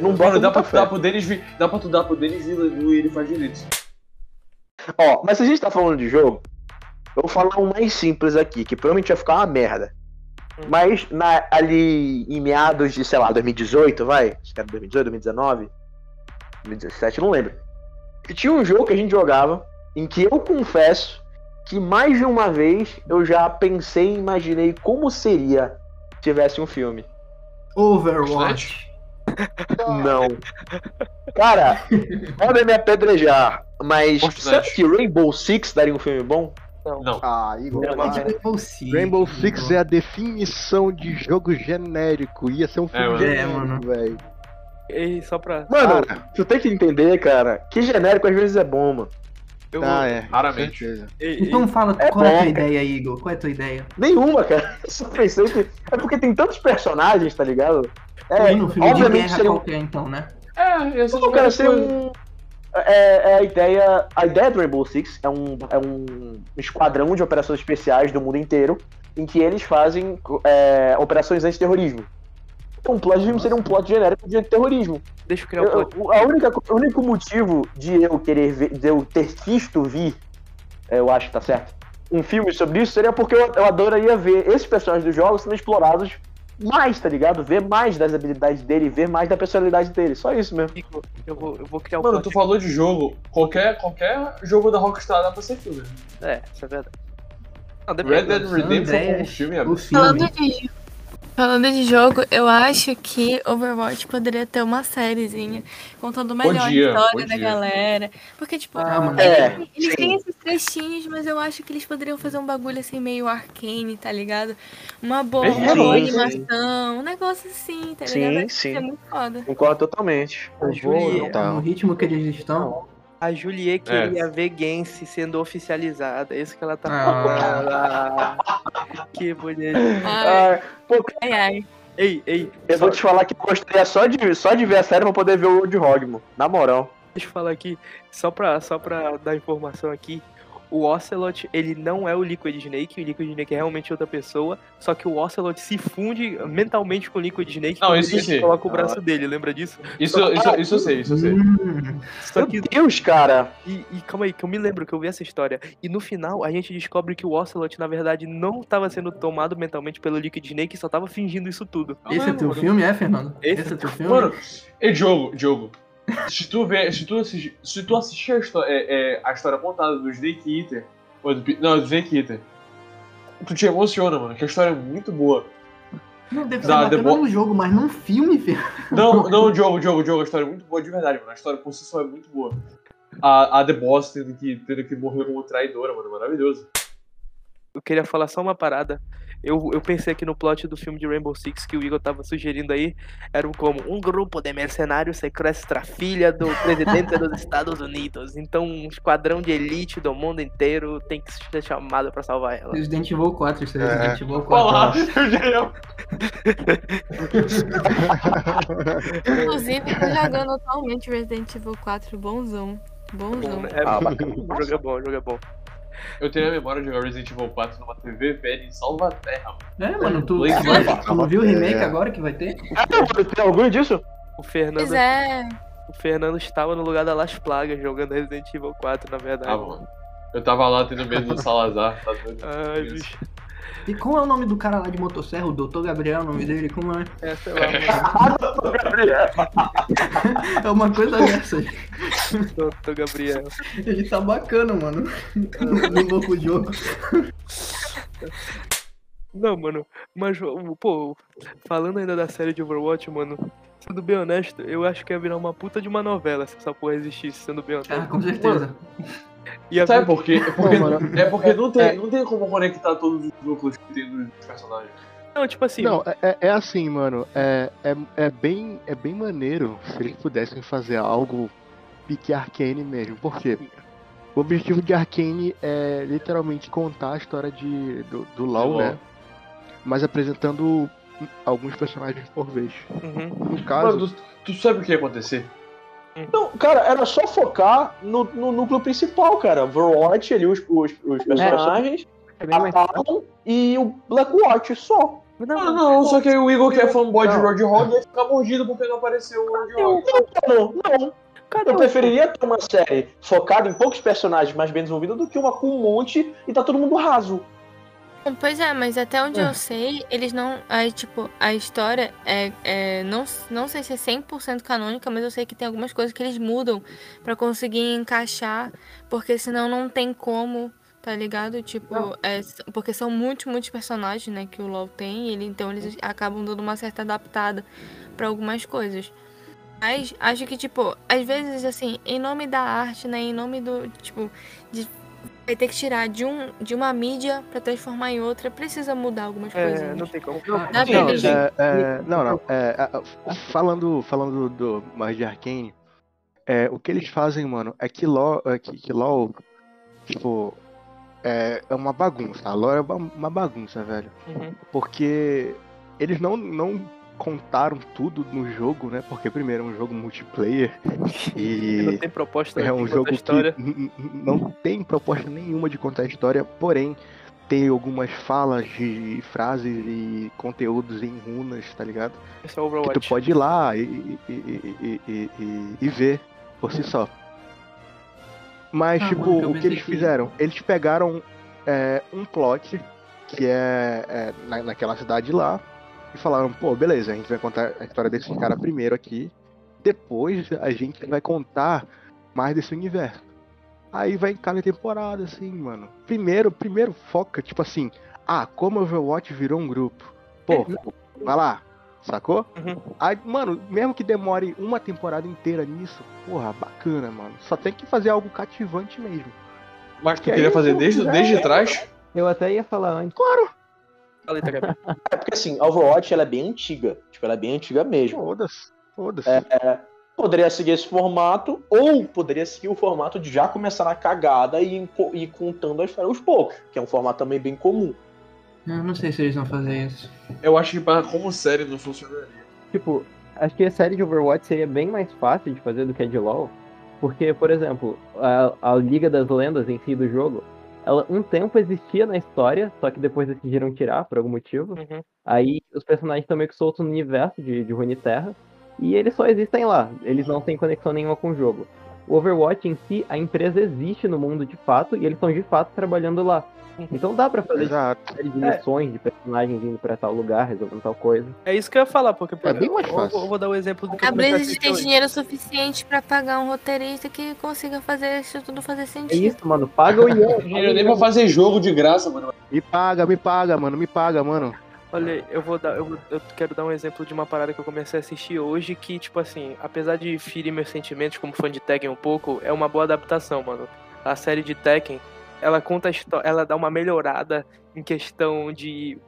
não bota Mano, dá pra, fé. dar pro Denis, dá pra tu dar pro Denis Villeneuve e ele faz direito. Ó, mas se a gente tá falando de jogo, eu vou falar um mais simples aqui, que provavelmente vai ficar uma merda. Mas na- ali em meados de, sei lá, 2018, vai? Acho que era 2018, 2019, 2017, não lembro. E tinha um jogo que a gente jogava, em que eu confesso que mais de uma vez eu já pensei e imaginei como seria se tivesse um filme. Overwatch. Não. Cara, [laughs] podem me apedrejar, mas Fortnite. será que Rainbow Six daria um filme bom? Não. Ah, Igor. Não, para. mas- Rainbow Six. Rainbow Six é a definição de jogo genérico. Ia ser um filme mano. É, genérico, mano. velho. E só pra. Mano, Cara. tu tem que entender, cara, que genérico às vezes é bom, mano. Eu Ah, é. Raramente. Ei, ei, Então fala, É qual é a bom, tua cara. ideia, Igor? Qual é a tua ideia? Nenhuma, cara. Eu [laughs] só pensei que. É porque tem tantos personagens, tá ligado? É, filme de obviamente guerra seria um. qualquer, então, né? É, essa Não, cara, seria um. É, é a ideia. A ideia do Rainbow Six é um, é um esquadrão de operações especiais do mundo inteiro em que eles fazem é, operações antiterrorismo. O plot de filme seria um plot genérico de terrorismo. Deixa eu criar um plot. eu- a única, o único motivo de eu querer ver, de eu ter visto vir, é, eu acho que tá certo, um filme sobre isso seria porque eu, eu adoraria ver esses personagens dos jogos sendo explorados mais, tá ligado? Ver mais das habilidades dele, ver mais da personalidade dele. Só isso mesmo. Eu vou, eu vou criar um Mano, plot. tu falou de jogo. Qualquer, qualquer jogo da Rockstar dá pra ser filme. É, isso é verdade. Não, Red. Dead Redemption como filme é filme. Falando de, falando de jogo, eu acho que Overwatch poderia ter uma sériezinha contando melhor Podia, a história da galera. Porque, tipo, Ah, mano. É, eles, eles sim. têm esses trechinhos, mas eu acho que eles poderiam fazer um bagulho assim meio arcane, tá ligado? Uma boa, Sim, uma boa sim. animação, um negócio assim, tá Sim, ligado? Acho que sim. É muito foda. Concordo totalmente. A Eu vou. No ritmo que eles estão. A Juliet queria ver Gensi sendo oficializada. É isso que ela tá Ah. falando. Ah, que bonito. Ai, Ah, pô, ai, ai. Ei, ei, eu só, vou te falar que gostaria só de, só de ver a série pra poder ver o Road Hog, mano. Na moral. deixa eu falar aqui, só pra, só pra dar informação aqui. O Ocelot, ele não é o Liquid Snake, o Liquid Snake é realmente outra pessoa, só que o Ocelot se funde mentalmente com o Liquid Snake Não, isso ele sim. coloca o braço dele, lembra disso? Isso, isso, isso eu sei, isso eu sei. Hum, Só Meu que Deus, cara. E, e calma aí, que eu me lembro que eu vi essa história. E no final a gente descobre que o Ocelot, na verdade, não estava sendo tomado mentalmente pelo Liquid Snake, só tava fingindo isso tudo. esse é teu filme, é, Fernando? Esse Esse é teu filme? Mano, e Diogo, Diogo, se tu ver, se tu assistir, se tu assistir a história, é, é, a história contada do Snake Eater, ou do, não, do Snake Eater, tu te emociona, mano, que a história é muito boa. Não, deve ser bacana no jogo, mas num filme, [laughs] Fernando. Não, não, Diogo, Diogo, Diogo, a história é muito boa de verdade, mano, a história por si só é muito boa. A, a The Boss tendo que, tendo que morrer como traidora, mano, maravilhoso. Eu queria falar só uma parada. Eu, eu pensei aqui no plot do filme de Rainbow Six que o Igor tava sugerindo aí. Era como um grupo de mercenários sequestra a filha do [laughs] presidente dos Estados Unidos. Então um esquadrão de elite do mundo inteiro tem que ser chamado pra salvar ela. Resident Evil 4, isso é É. Resident Evil 4. Olá, eu [laughs] Inclusive, tô jogando atualmente Resident Evil 4 bonzão. Bom, Bonzão. né? É Ah, bom. bacana. O [laughs] jogo é bom, o jogo é bom. Eu tenho a memória de jogar Resident Evil 4 numa TV velha em Salvaterra, mano. É, mano, tu, Blake tu, vai- Lively. tu não viu o remake É. agora que vai ter? Ah, tem orgulho disso? O Fernando, Pois é. o Fernando estava no lugar da Las Plagas jogando Resident Evil 4, na verdade. Ah, mano. Eu tava lá tendo medo do Salazar, tá doido? Ai, bicho. E qual é o nome do cara lá de motosserra? O Dr. Gabriel, o nome dele? Como é? É, sei lá, mano. [laughs] É uma coisa dessa. Doutor Gabriel. Ele tá bacana, mano. No novo jogo. Não, mano, mas, o- pô, falando ainda da série de Overwatch, mano, sendo bem honesto, eu acho que ia virar uma puta de uma novela se essa porra existisse, sendo bem honesto. Ah, com certeza. Ia Sabe por quê? É porque, Não, mano. é porque não, tem, É. não tem como conectar todos os núcleos que tem dos personagens. Não, tipo assim, Não, é- é, é assim, mano. É, é, é, bem, é bem maneiro se eles pudessem fazer algo pique Arcane mesmo. Por quê? O objetivo de Arcane é literalmente contar a história de, do, do LoL, né? Mas apresentando alguns personagens por vez. Uhum. No caso, Mano, tu, tu sabe o que ia acontecer? Não, cara, era só focar no, no núcleo principal, cara. Overwatch ali, os, os, os personagens, É a Talon e o Blackwatch só. Ah, não, só que o Igor que é fanboy de Não. Roadhog ia ficar mordido porque não apareceu o Roadhog. Não, não. Eu preferiria ter uma série focada em poucos personagens mais bem desenvolvida do que uma com um monte e tá todo mundo raso. Pois é, mas até onde É. eu sei, eles não. Aí, tipo, a história é. é não, não sei se é 100% canônica, mas eu sei que tem algumas coisas que eles mudam pra conseguir encaixar, porque senão não tem como, tá ligado? Tipo, é, porque são muitos, muitos personagens, né, que o LoL tem, e ele, então eles acabam dando uma certa adaptada pra algumas coisas. Mas acho que, tipo, às vezes, assim, em nome da arte, né, em nome do, tipo, de vai ter que tirar de, um, de uma mídia pra transformar em outra, precisa mudar algumas É, coisinhas. não tem como. Ah, Dá Não, eles- é, é, não, não. é, falando, falando do mais de Arcane, é, o que eles fazem, mano, é que LOL, é que, que LOL tipo, é, é uma bagunça. A LOL é uma, uma bagunça, velho. Uhum. Porque eles não, não contaram tudo no jogo, né? Porque primeiro é um jogo multiplayer [laughs] E não tem proposta é de um contar jogo história. que não tem proposta nenhuma de contar a história, porém tem algumas falas de frases e conteúdos em runas, tá ligado? Esse é o Que tu Overwatch. pode ir lá e, e, e, e, e- e- e ver por si só. Mas, Ah, tipo, mano, o que eles que- fizeram? Eles pegaram é, um plot que é, é, na, naquela cidade lá e falaram, pô, beleza, a gente vai contar a história desse cara primeiro aqui, depois a gente vai contar mais desse universo. Aí vai em cada temporada, assim, mano. Primeiro, primeiro foca, tipo assim, ah, como o Overwatch virou um grupo. Pô, vai lá, sacou? Uhum. Aí, mano, mesmo que demore uma temporada inteira nisso, porra, bacana, mano. Só tem que fazer algo cativante mesmo. Mas tu Que queria aí, fazer desde, desde é. trás? Eu até ia falar antes. Tagabi. [laughs] É porque assim, a Overwatch ela é bem antiga. Tipo, ela é bem antiga mesmo. Foda-se, foda-se. É, Poderia seguir esse formato, ou poderia seguir o formato de já começar na cagada e ir contando a história aos poucos, que é um formato também bem comum. Eu não sei se eles vão fazer isso. Eu acho que para como série não funcionaria. Tipo, acho que a série de Overwatch seria bem mais fácil de fazer do que a de LoL. Porque, por exemplo, a, a Liga das Lendas em si do jogo, ela um tempo existia na história, só que depois decidiram tirar por algum motivo. Uhum. Aí os personagens estão meio que soltos no universo de, de Runeterra. E eles só existem lá, eles não têm conexão nenhuma com o jogo. O Overwatch em si, a empresa existe no mundo de fato e eles estão de fato trabalhando lá. Então dá pra fazer Exato. série de missões de personagens indo pra tal lugar, resolvendo tal coisa. É isso que eu ia falar, porque É bem mais eu, fácil. eu vou dar o exemplo do que A eu Blizzard tem hoje. dinheiro suficiente pra pagar um roteirista que consiga fazer isso tudo fazer É sentido. isso, mano. Paga o Ian. [laughs] Dinheiro nem pra fazer jogo de graça, mano. Me paga, me paga, mano, me paga, mano. Olha, eu vou dar, eu, vou- eu quero dar um exemplo de uma parada que eu comecei a assistir hoje, que, tipo assim, apesar de ferir meus sentimentos como fã de Tekken um pouco, é uma boa adaptação, mano. A série de Tekken, ela conta a história, ela dá uma melhorada em questão de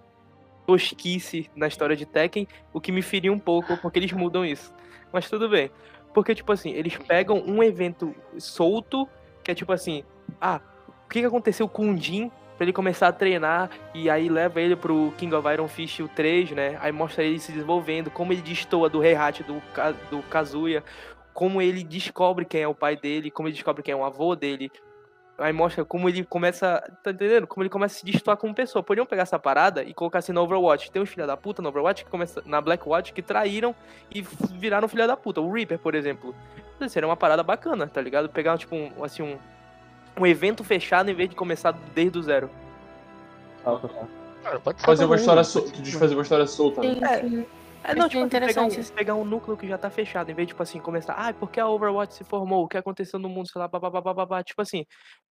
tosquice na história de Tekken, o que me feriu um pouco, porque eles mudam isso. Mas tudo bem. Porque, tipo assim, eles pegam um evento solto, que é tipo assim, ah, o que aconteceu com o Jin pra ele começar a treinar e aí leva ele pro King of Iron Fist o 3, né? Aí mostra ele se desenvolvendo, como ele destoa do Heihachi, do, do Kazuya, como ele descobre quem é o pai dele, como ele descobre quem é o avô dele. Aí mostra como ele começa, tá entendendo? Como ele começa a se destoar como pessoa. Podiam pegar essa parada e colocar assim no Overwatch. Tem uns filha da puta no Overwatch que começa na Blackwatch que traíram e viraram filha da puta. O Reaper, por exemplo. Isso seria uma parada bacana, tá ligado? Pegar tipo um, assim um um evento fechado em vez de começar desde o zero. Cara, pode Fazer uma história solta. Tu diz fazer uma história solta, né? Sim, sim. É, não, Acho tipo, pegar, um, pegar um núcleo que já tá fechado, em vez de, tipo assim, começar, ah, porque a Overwatch se formou, o que aconteceu no mundo, sei lá, babá, babá, tipo assim,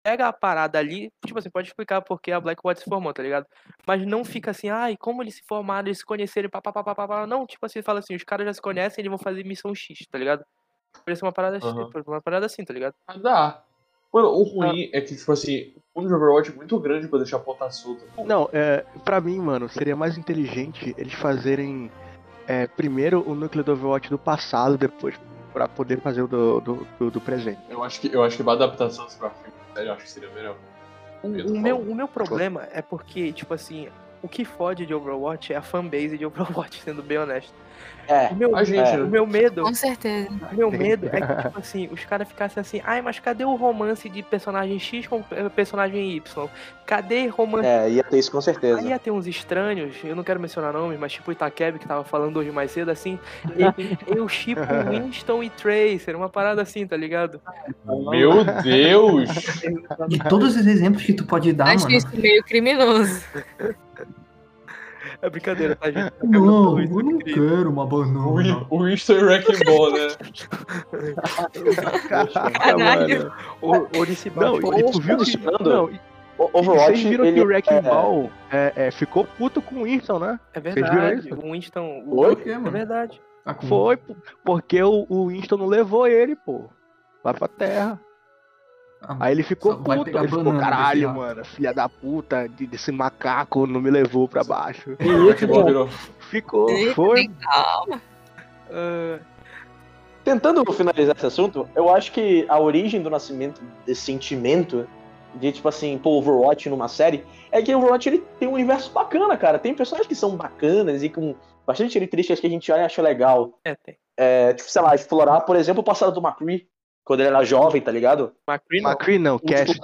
pega a parada ali, tipo assim, pode explicar porque a Blackwatch se formou, tá ligado? Mas não fica assim, ai, como eles se formaram, eles se conheceram, papá, papá, papá, não, tipo assim, fala assim, os caras já se conhecem, eles vão fazer missão X, tá ligado? Parece uma parada, assim, Aham. uma parada assim, tá ligado? Mas dá. Mano, o ruim é que, tipo assim, o mundo de Overwatch é muito grande pra deixar a ponta solta. Não, é, pra mim, mano, seria mais inteligente eles fazerem é, primeiro o núcleo do Overwatch do passado, depois pra poder fazer o do, do, do- do presente. Eu acho que, eu acho que uma adaptação pra filme, sério, eu acho que seria melhor. O, o meu, o meu problema é porque, tipo assim, o que fode de Overwatch é a fanbase de Overwatch, [laughs] sendo bem honesto. É. O meu, A gente, É. o meu medo, Com certeza. o meu medo é que, [laughs] tipo assim, os caras ficassem assim, ai, mas cadê o romance de personagem X com eh, personagem Y? Cadê romance? É, ia ter isso com certeza. Aí ia ter uns estranhos, eu não quero mencionar nomes, mas tipo o Itakebi que tava falando hoje mais cedo, assim, [laughs] eu, chipo Winston e Tracer, uma parada assim, tá ligado? Meu Deus! De todos os exemplos que tu pode dar, Acho mano. isso meio criminoso. É brincadeira, tá, gente? Não, eu Isso, não querido. quero uma O banana. O Winston e Wrecking Ball, né? Caralho. O. Não, e tu viu. Funcionando. Não, e O vocês Overwatch, viram ele que o Wrecking é... Ball é, é, ficou puto com o Winston, né? É viram verdade, isso? o Winston. O... Oi? Por quê, É mano? verdade. Tá Foi, porque o, o Winston não levou ele, pô. Lá pra terra. Ah, Aí ele ficou puto, ele ficou, caralho, rato." mano, filha da puta, de- desse macaco não me levou pra baixo. Ball virou. Ficou, Eita, foi. Calma. Ah, Tentando finalizar esse assunto, eu acho que a origem do nascimento desse sentimento de, tipo assim, pô, Overwatch numa série, é que o Overwatch ele tem um universo bacana, cara. Tem personagens que são bacanas e com bastante características que a gente olha e acha legal. é, tem. É, tipo, sei lá, explorar, por exemplo, o passado do McCree, quando ele era jovem, tá ligado? McCree não. McCree não, Cast.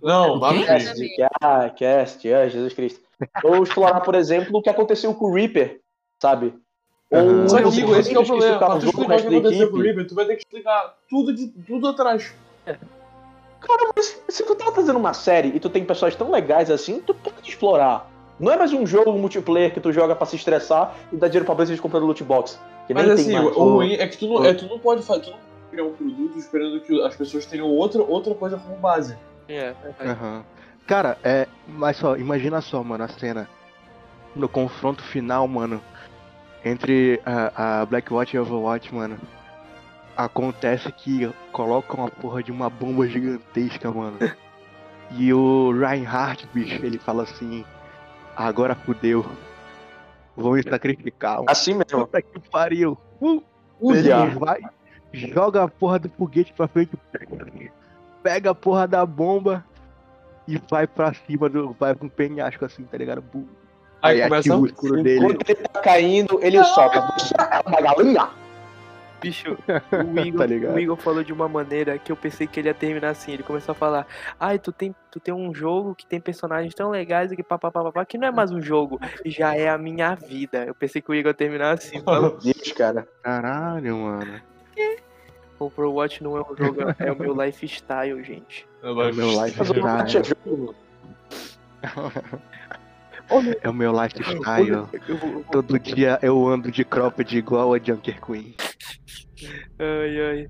Não, O quê? Cast, que- ah, cast, ah, Jesus Cristo. Ou explorar, por exemplo, o que aconteceu com o Reaper, sabe? Só que, amigo, esse que é o problema. Pra tu o explicar o que aconteceu com o. River, tu vai ter que explicar tudo, de, tudo atrás. Cara, mas se tu tá fazendo uma série e tu tem personagens tão legais assim, tu pode explorar. Não é mais um jogo multiplayer que tu joga pra se estressar e dá dinheiro pra Blizzard comprando loot box. Que nem Mas tem assim, mais. o ruim é que tu não, é, tu não pode fazer. Tu não criar um produto esperando que as pessoas tenham outra, outra coisa como base. É, é. Aham. Cara, é. Mas só, imagina só, mano, a cena. No confronto final, mano. Entre a, a Blackwatch e a Overwatch, mano. Acontece que colocam a porra de uma bomba gigantesca, mano. [laughs] E o Reinhardt, bicho, ele fala assim. Agora fudeu. Vou me sacrificar. mano. Assim mesmo. Puta que pariu. Uh, ele vai, joga a porra do foguete pra frente, pega a porra da bomba e vai pra cima do. Vai com um penhasco assim, tá ligado? Bu- Aí, Aí começa. o escuro dele. Enquanto ele tá caindo, ele soltar uma galinha. Bicho, [laughs] o Igor, Tá ligado? o Igor falou de uma maneira que eu pensei que ele ia terminar assim. Ele começou a falar: Ai, tu tem, tu tem um jogo que tem personagens tão legais e que papapá, papá, que não é mais um jogo, já é a minha vida. Eu pensei que o Igor ia terminar assim. Meu Deus, cara. Caralho, mano. Overwatch não é um jogo, é o meu lifestyle, gente. É o meu Mas o é lifestyle. É o meu lifestyle. Todo dia eu ando de cropped igual a Junker Queen. Ai, ai.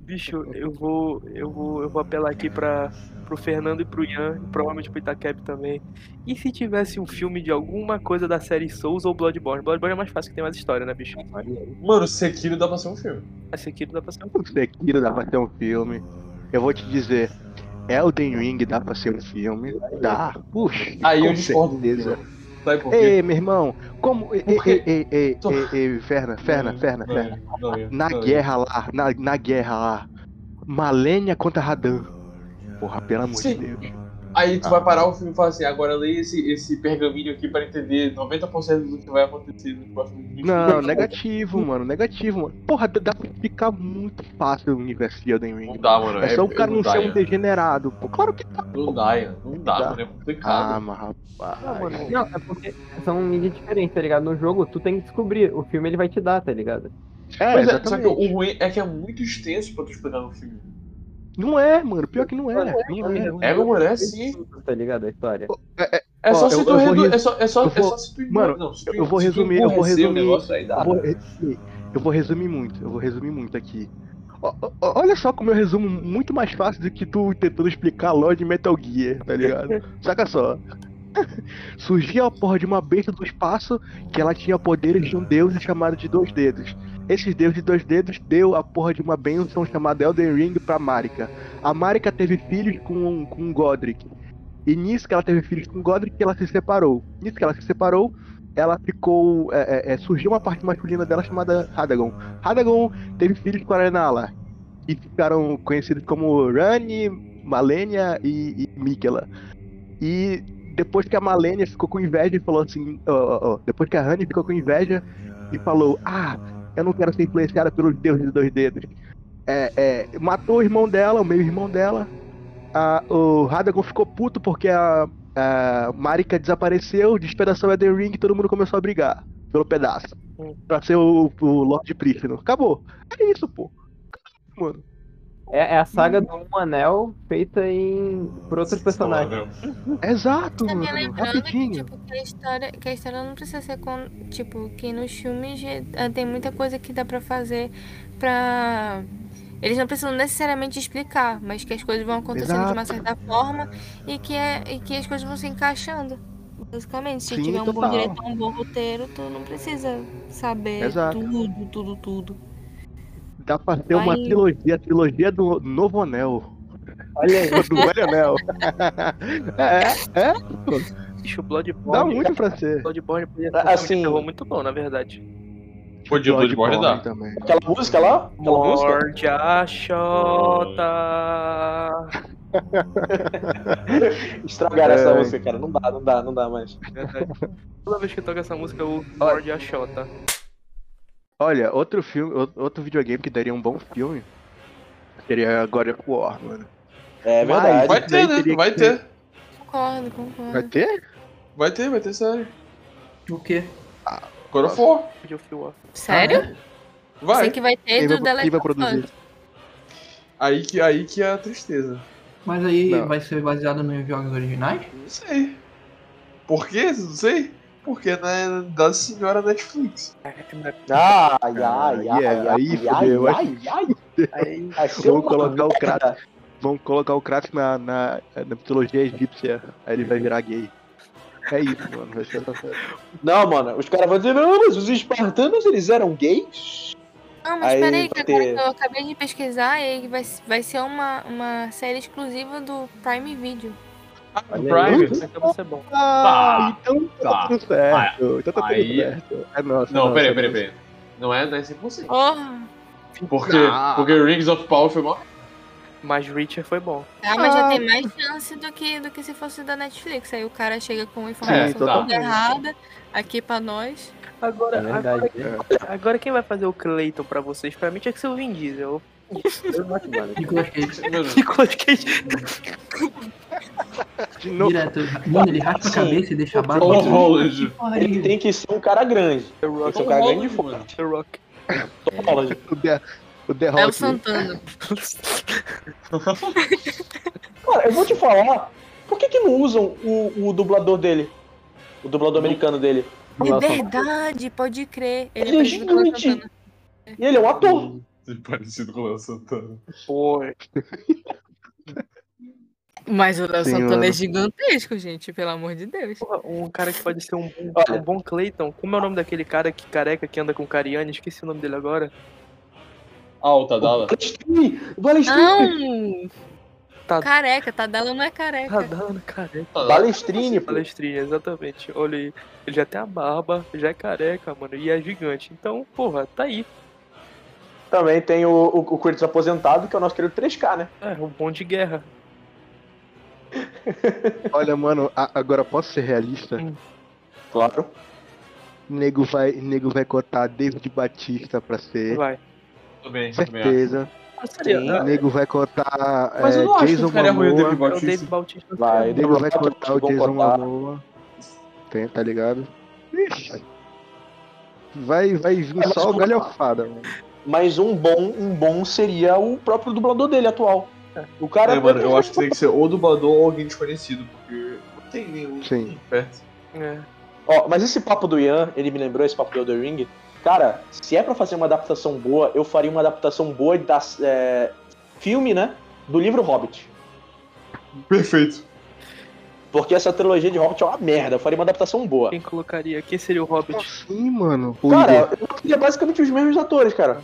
Bicho, eu vou, eu vou, eu vou apelar aqui para pro Fernando e pro Ian, e provavelmente pro Itakebi também. E se tivesse um filme de alguma coisa da série Souls ou Bloodborne? Bloodborne é mais fácil que tem mais história, né, bicho? Mano, Sekiro dá pra ser um filme. Esse aqui não dá pra ser um O Sekiro dá pra ser um filme. Eu vou te dizer. Elden Ring dá pra ser um filme. Dá. Puxa. Aí com eu discordo. certeza. Sabe por quê? Ei, meu irmão, como. Ei, ei, ei, ei, Tô- ei, ei, Ferna, Ferna, Ferna, Ferna. Na guerra lá, na, na guerra lá. Malenia contra Radan. Porra, pelo amor Sim. de Deus. Aí tu Ah. vai parar o filme e falar assim, agora leia esse, esse pergaminho aqui pra entender 90% do que vai acontecer nos próximos 20 Não, negativo, mano, negativo, mano. Porra, dá dá pra ficar muito fácil o universo de Elden Não Ring. dá, mano. É só o cara não dá, ser um Ian. degenerado. Pô, claro que tá. Não dá, Ian. Não dá, Dá. mano. É complicado. Ah, mas rapaz. Não, é porque são mídias diferentes, tá ligado? No jogo, tu tem que descobrir. O filme ele vai te dar, tá ligado? É, Pois é, só que exatamente. o ruim é que é muito extenso pra tu explicar no filme. Não é, mano. Pior que não é. Não é, não é. É, mano, é sim. Tá ligado? A história. É só eu- se tu É só, é só, é se tu Mano, não, se tu, eu vou resumir, eu vou resumir-. Eu vou, resumir- eu vou resumir muito, eu vou resumir muito aqui. Olha só como eu resumo muito mais fácil do que tu tentando explicar a lore de Metal Gear, tá ligado? [laughs] Saca só. Surgia a porra de uma besta do espaço que ela tinha poderes de um deus chamado de dois dedos. Esses deuses de dois dedos deu a porra de uma bênção chamada Elden Ring pra Marika. A Marika teve filhos com, com Godric. E nisso que ela teve filhos com Godric, ela se separou. Nisso que ela se separou, ela ficou. é, é, é, surgiu uma parte masculina dela chamada Radagon. Radagon teve filhos com Arenala. E ficaram conhecidos como Rani, Malenia e, e Mikela. E depois que a Malenia ficou com inveja e falou assim, depois que a Honey ficou com inveja e falou, ah, eu não quero ser influenciada pelos deuses de dois dedos. É, é, matou o irmão dela, o meio irmão dela. A- o Radagon ficou puto porque a, a Marika desapareceu, despedaçou o Elden Ring e todo mundo começou a brigar pelo pedaço. Hum. Pra ser o, o Lorde Prístino. Acabou. É isso, pô. Mano. É, é a saga do Um Anel feita em por outros personagens. Exato, Também mano. lembrando que, Rapidinho. tipo, que a história, que a história não precisa ser com, tipo, que nos filmes eh, tem muita coisa que dá pra fazer pra eles não precisam necessariamente explicar, mas que as coisas vão acontecendo de uma Exato. certa forma e que é e que as coisas vão se encaixando. Basicamente, se Sim, tiver um bom diretor, um bom roteiro, tu não precisa saber Exato. tudo, tudo, tudo. Dá pra ter uma trilogia, a trilogia do Novo Anel. Olha aí. [laughs] Do Velho Anel. [laughs] é, é, Bicho, dá Bloodborne. muito pra ser. Bloodborne podia ser um Assim- terror muito bom, na verdade. Pô, de Bloodborne dá. também. Aquela música lá? Aquela música? Morde a Xota. [laughs] Estragaram essa É. música, cara. Não dá, não dá, não dá mais. Verdade. Toda vez que eu toco essa música, eu morde a Xota. Olha, outro filme, ou- outro videogame que daria um bom filme seria God of War, mano. É Mas- verdade. Vai daí ter, né? Vai que ter. Concordo, concordo. Vai ter? Vai ter, vai ter série. O quê? God of War. God of War. Sério? Vai. Sei que vai ter Quem do vai, quem vai produzir? Aí que, aí que é a tristeza. Mas aí Não. vai ser baseado nos jogos originais? Não sei. Por quê? Não sei. Porque não é da senhora Netflix. Ai, ai, ai, ai, aí ai, ai, fudeu, ai, ai. Aí, ser Vamos colocar o. Kratos. Vão colocar o Kratos na, na, na mitologia egípcia. Aí ele vai virar gay. É isso, mano. Vai ser essa série. Não, mano, os caras vão dizer, não, mas os espartanos, eles eram gays? Não, mas Aí peraí, que agora ter- eu acabei de pesquisar e aí vai, vai ser uma, uma série exclusiva do Prime Video. Ah, Olha Prime. então vai ser bom. Ah, então tá, tá. tudo certo. então tá tudo Aí- certo. É nossa. Não, peraí, peraí, peraí. Não é, não é 100%. Porra! Porque, Ah. porque Rings of Power foi mó. Mas Richard foi bom. Ah, mas Ah. já tem mais chance do que, do que se fosse da Netflix. Aí o cara chega com informação É, tá. toda errada aqui pra nós. Agora, É verdade. agora, agora quem vai fazer o Clayton pra vocês? Pra mim tinha que ser o Vin Diesel. Nicolas Cage. Nicolas Cage. De novo. Direto. Mano, ele raspa a cabeça e deixa a barba. Tom Holland. Ele tem que ser um cara grande. The Tem que Rock. ser um cara grande de fora. The Rock. Tom Holland. [laughs] O The, o The É o Rock. Santana. [laughs] Cara, eu vou te falar, por que que não usam o, o dublador dele? O dublador americano dele. É verdade, pode crer. Ele, Ele é gigante. E ele é um ator. Parecido com o Léo Santana. Foi. Mas o Léo Sim, Santana mano. é gigantesco, gente, pelo amor de Deus. Um cara que pode ser um, bom- Olha. um bom Clayton. Como é o nome daquele cara que careca que anda com Cariani? Esqueci o nome dele agora. Ah, o Tadala. Balestrini! Balestrini! Não! Tá. Careca, Tadala não é careca. Tá dando careca. Balestrini, pô. Palestrinha, exatamente. Olha aí. Ele já tem a barba, já é careca, mano. E é gigante. Então, porra, tá aí. Também tem o, o, o Kratos aposentado, que é o nosso querido 3K, né? É, um bom de guerra. [laughs] Olha, mano, a- agora posso ser realista? Claro. Nego vai, nego vai cotar David Batista pra ser. Vai. Tudo bem, tudo bem. Certeza. Seria, é, Nego vai cotar Mas eu é, não acho que ruim o Momoa. David é o David Bautista. Bautista. Vai, Nego David vai Bautista, cotar o Jason cotar. Momoa. Tem, tá ligado? Ixi. Vai, vai vir É, só o galhofada, mano. Mas um bom, um bom seria o próprio dublador dele atual. O cara. É, mano, eu [laughs] acho que tem que ser ou dublador ou alguém desconhecido, porque não tem nenhum Sim. perto. É. Ó, mas esse papo do Ian, ele me lembrou esse papo do The Ring. Cara, se é pra fazer uma adaptação boa, eu faria uma adaptação boa da é, filme, né? Do livro Hobbit. Perfeito. Porque essa trilogia de Hobbit é uma merda. Eu faria uma adaptação boa. Quem colocaria? Quem seria o Hobbit? Assim, mano. Cara, eu seria basicamente os mesmos atores, cara.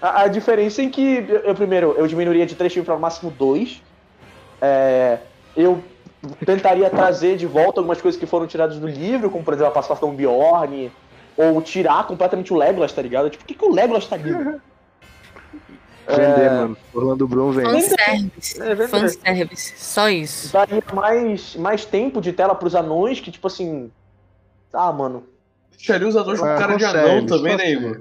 A, a diferença é que, eu, eu, primeiro, eu diminuiria de três filmes para o máximo dois. É, eu tentaria trazer de volta algumas coisas que foram tiradas do livro, como por exemplo a participação do Bjorn, ou tirar completamente o Legolas, tá ligado? Tipo, por que, que o Legolas tá ali? [laughs] Vender, mano. Orlando Bloom vende. Fanservice. É verdade. Fanservice. Só isso. Daria mais, mais tempo de tela pros anões, que tipo assim. Ah, mano. Deixaria os anões com Ah, cara de anão também, né. Igor?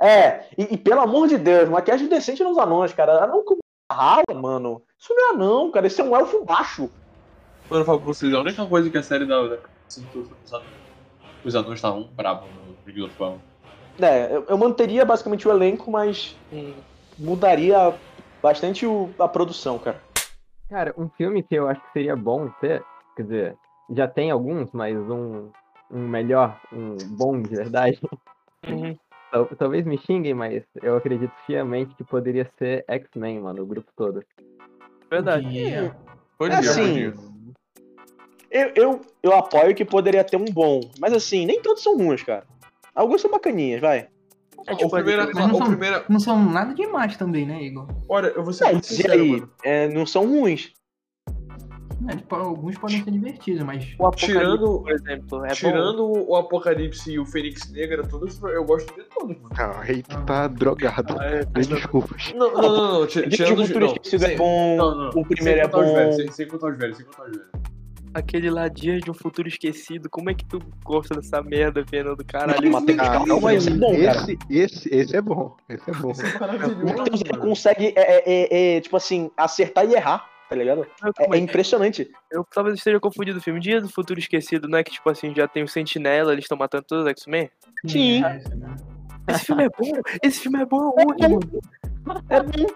É, e, e pelo amor de Deus, maquiagem decente nos anões, cara. Anão com rala, mano. Isso não é anão, cara. Esse é um elfo baixo. Mano, eu falo pra vocês, a única coisa que a série da. foi os anões. Os anões estavam bravos no vídeo do Fão. É, eu, eu manteria basicamente o elenco, mas hum, mudaria bastante o- a produção, cara. Cara, um filme que eu acho que seria bom ter, quer dizer, já tem alguns, mas um, um melhor, um bom de verdade. Uhum. Tal- Talvez me xinguem, mas eu acredito fiamente que poderia ser X-Men, mano, o grupo todo. Verdade. Podia. Pode É ir, assim, pode ir. Eu, eu, eu apoio que poderia ter um bom, mas assim, nem todos são ruins, cara. Alguns são bacaninhas, vai. É, o tipo, primeiro, Mas não o são- primeiro. Não são nada demais também, né, Igor? Olha, eu vou ser É, muito e sincero, aí, mano. é, não são ruins. É, tipo, alguns podem ser divertidos, mas. o Tirando- por exemplo, é bom. Tirando o Apocalipse e o Fênix Negra, todos eu gosto de todos, mano. Não, aí tu tá drogado. Ah, é, Me desculpas. Não, não, não, não. Tirando os Futuro não, Esquecido é sem- bom, não, não, o primeiro sem é contar os velhos, bom. sem, sem contar os velhos, sem contar os velhos. Aquele lá, Dias de um Futuro Esquecido. Como é que tu gosta dessa merda, Fernando? Caralho. Não, Matheus, Ah, calma aí. esse é bom, cara. Esse, esse, esse é bom. Esse é bom. Isso é O maravilhoso, Matheus ele mano. consegue, é, é, é, é, tipo assim, acertar e errar, tá ligado? É, é impressionante. Eu talvez esteja confundido o filme. Dia do Futuro Esquecido, não é que, tipo assim, já tem o Sentinela, eles estão matando todos os X-Men? Sim. É? Esse filme é bom! Esse filme é bom aonde, mano? É bom.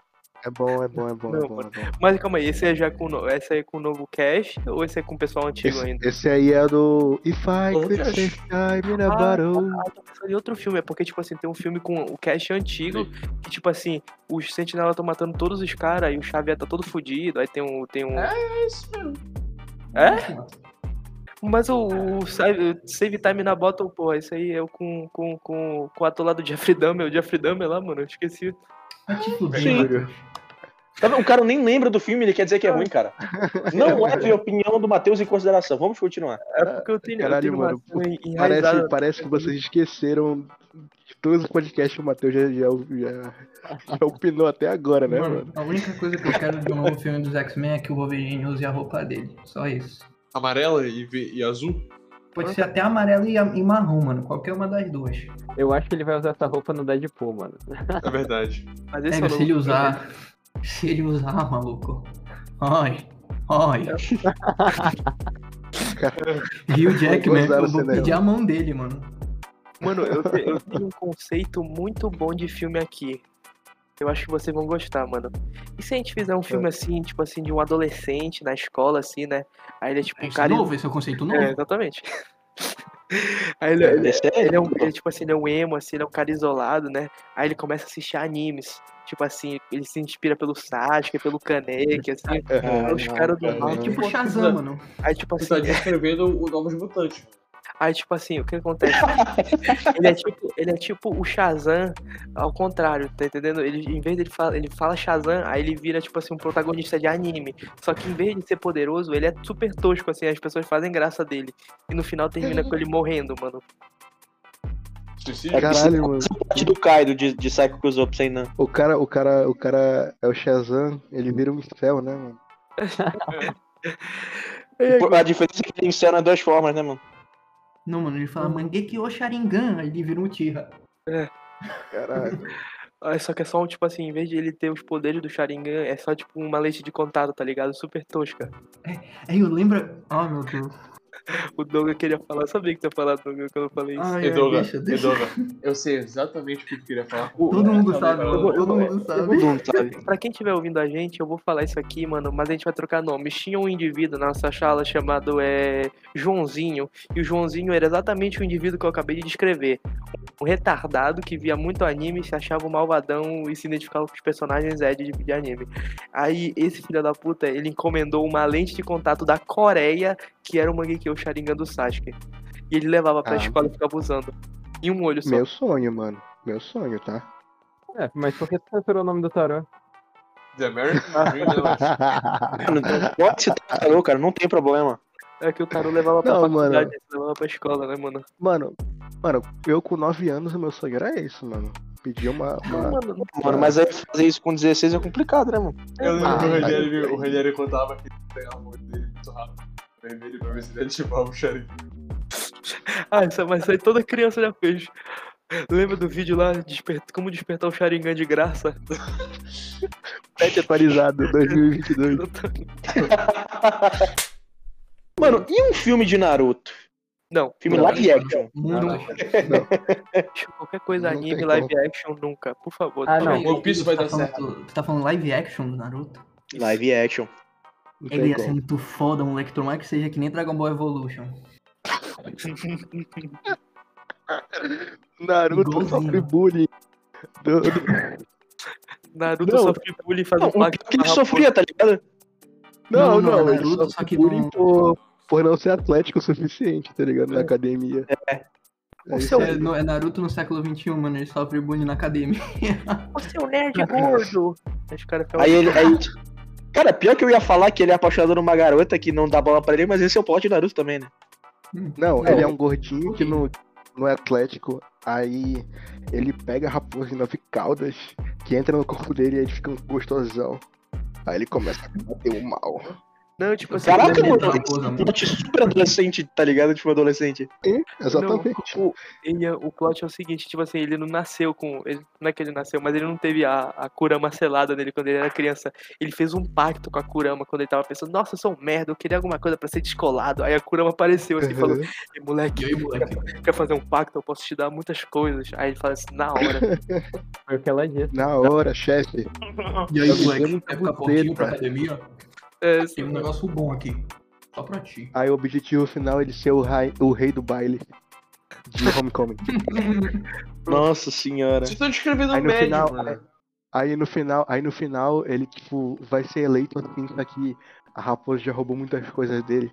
É bom, é bom, é bom, é Não, bom, é bom. Mas calma aí, esse é já com, esse aí é com o novo cast ou esse é com o pessoal antigo Esse, ainda? esse aí é do If I Could. Save Time in a Bottle. Ah, tô pensando em outro filme, é porque, tipo assim, tem um filme com o cast antigo, que, tipo assim, os sentinelas estão matando todos os caras, e o Xavier tá todo fudido, aí tem um. Tem um... É isso mesmo. É? Mas o, o Save, Save Time na Bottle, pô, esse aí é o com, com, com, com o ator lá do Jeffrey Dahmer, o Jeffrey Dahmer lá, mano, eu esqueci. Sim. Matheus. Tá? O cara nem lembra do filme, ele quer dizer que é ruim, cara. Não [laughs] leve a opinião do Matheus em consideração. Vamos continuar. É porque eu tenho, eu Caralho, tenho uma mano. Parece, parece que vocês esqueceram de todos os podcasts que o Matheus já, já, já, já opinou até agora, né, mano? Mano, a única coisa que eu quero de um novo filme dos X-Men é que o Wolverine use a roupa dele. Só isso. Amarela e, e azul? Pode ser até amarelo e, e marrom, mano. Qualquer uma das duas. Eu acho que ele vai usar essa roupa no Deadpool, mano. É verdade. [laughs] Mas esse é se ele usar. Se ele usar, maluco. Ai. Ai. E o [laughs] Jackman, eu vou pedir a mão dele, mano. Mano, eu tenho um conceito muito bom de filme aqui. Eu acho que vocês vão gostar, mano. E se a gente fizer um filme assim, tipo assim, de um adolescente na escola, assim, né? Aí ele é tipo um Isso é cara. novo, esse é o conceito novo. É, exatamente. [laughs] Aí ele, ele, é- ele é um, ele, tipo assim, ele é um emo, assim, ele é um cara isolado, né? Aí ele começa a assistir animes. Tipo assim, ele se inspira pelo Sasuke, pelo Kaneki, assim. É, os caras do é, mal. É Tipo, tipo Shazam, mano. aí, tipo Você tá assim, descrevendo o Novos Mutantes. Aí, tipo assim, o que acontece? [laughs] ele, é tipo, ele é tipo o Shazam ao contrário, tá entendendo? Ele, em vez dele falar, ele fala Shazam, aí ele vira, tipo assim, um protagonista de anime. Só que em vez de ser poderoso, ele é super tosco, assim, as pessoas fazem graça dele. E no final termina com ele morrendo, mano. Suicídio? É que Caralho, mano. parte do Kaido de, de Psycho Kuzup sem não. O cara, o cara, o cara é o Shazam, ele vira um céu, né, mano? [laughs] A diferença é que tem cena duas formas, né, mano? Não, mano, ele fala Mangeki o Sharingan, aí ele vira um Tira. Caralho. [laughs] Ah, Só que é só, um, tipo assim, em vez de ele ter os poderes do Sharingan, é só, tipo, uma leite de contato, tá ligado? Super tosca. Aí eu lembro. Ah, meu Deus. O Douglas queria falar, eu sabia que tu ia falar, Douglas, quando eu falei isso. Ai, Edoga, deixa, deixa. Edoga, eu sei exatamente o que tu queria falar. Todo mundo sabe, Todo eu sabe. Todo mundo sabe. [laughs] Pra quem estiver ouvindo a gente, eu vou falar isso aqui, mano, mas a gente vai trocar nome. Tinha um indivíduo na nossa sala chamado é, Joãozinho, e o Joãozinho era exatamente o indivíduo que eu acabei de descrever. Um retardado que via muito anime, se achava um malvadão e se identificava com os personagens Ed de, de anime. Aí esse filho da puta, ele encomendou uma lente de contato da Coreia, que era o Mangekyo Sharingan do Sasuke. E ele levava pra Ah. escola e ficava usando. Em um olho só. Meu sonho, mano. Meu sonho, tá? É, mas por que tu censurou o nome do tarô? The American Dream, né, [laughs] mano? Mano, pode citar tarô, cara, não tem problema. É que o cara levava pra Não, faculdade, mano. levava pra escola, né, mano? Mano, mano, eu com 9 anos, o meu sonho era isso, mano. Pedir uma. uma- Mano, Mano, mas aí fazer isso com 16 é complicado, né, mano? Eu lembro Ah, que o mas- Ranieri, o Ranieri contava que ele pegava a mão dele muito rápido. Vermelho pra ver se ele ativava o Sharingan. Ah, isso, mas isso aí toda criança já fez. Lembra do vídeo lá, desper- como despertar o Sharingan de graça? [laughs] Pet atualizado 2022. [laughs] Mano, e um filme de Naruto? Não, Filme Não, live action. Muito. qualquer coisa Não anime, live action, nunca, por favor. Ah, não. One Piece vai tá dar falando- certo. Tu tá falando live action do Naruto? Live action. Não Ele tem ia ser muito foda, moleque. Tomara que seja que nem Dragon Ball Evolution. [laughs] Naruto Igualzinho. sofre bullying. Do- do- [laughs] Naruto Não. sofre bullying faz Não, um o pacto que ele sofria, tá ligado? Não, Não, não, não, é ele Naruto, sofre só que bullying não- por, por não ser atlético o suficiente, tá ligado? Na academia. É. É isso seu- aí. É, no- é Naruto no século XXI, mano. Ele sofre bullying na academia. É um [laughs] nerd gordo. Aí ele. Aí... Cara, pior que eu ia falar que ele é apaixonado numa garota que não dá bola pra ele, mas esse é o plot de Naruto também, né? Não, Não, ele é um gordinho que não, não é atlético. Aí ele pega a raposa de nove caudas, que entra no corpo dele e ele fica um gostosão. Aí ele começa a bater o mal. Não, tipo assim. Caraca, ele- mano, um plot super adolescente, tá ligado? Tipo, adolescente. Exatamente. Não, o, ele, é- o plot é o seguinte, tipo assim, ele não nasceu com. Ele, não é que ele nasceu, mas ele não teve a, a Kurama selada nele quando ele era criança. Ele fez um pacto com a Kurama quando ele tava pensando, nossa, eu sou um merda, eu queria alguma coisa pra ser descolado. Aí a Kurama apareceu assim e falou, Uhum. "Ei, moleque, E aí, moleque? quer fazer um pacto? Eu posso te dar muitas coisas. Aí ele fala assim, na hora. [laughs] Foi o que ela disse. Na hora, chefe. E aí, moleque? Quer ficar fortinho pra academia? É, Tem um negócio bom aqui. Só pra ti. Aí o objetivo final é ele ser o, rai- o rei do baile de [laughs] Homecoming. Nossa senhora. Vocês estão descrevendo Aí o no médio, final, mano. Aí no final, aí no final ele tipo vai ser eleito assim, só que a raposa já roubou muitas coisas dele.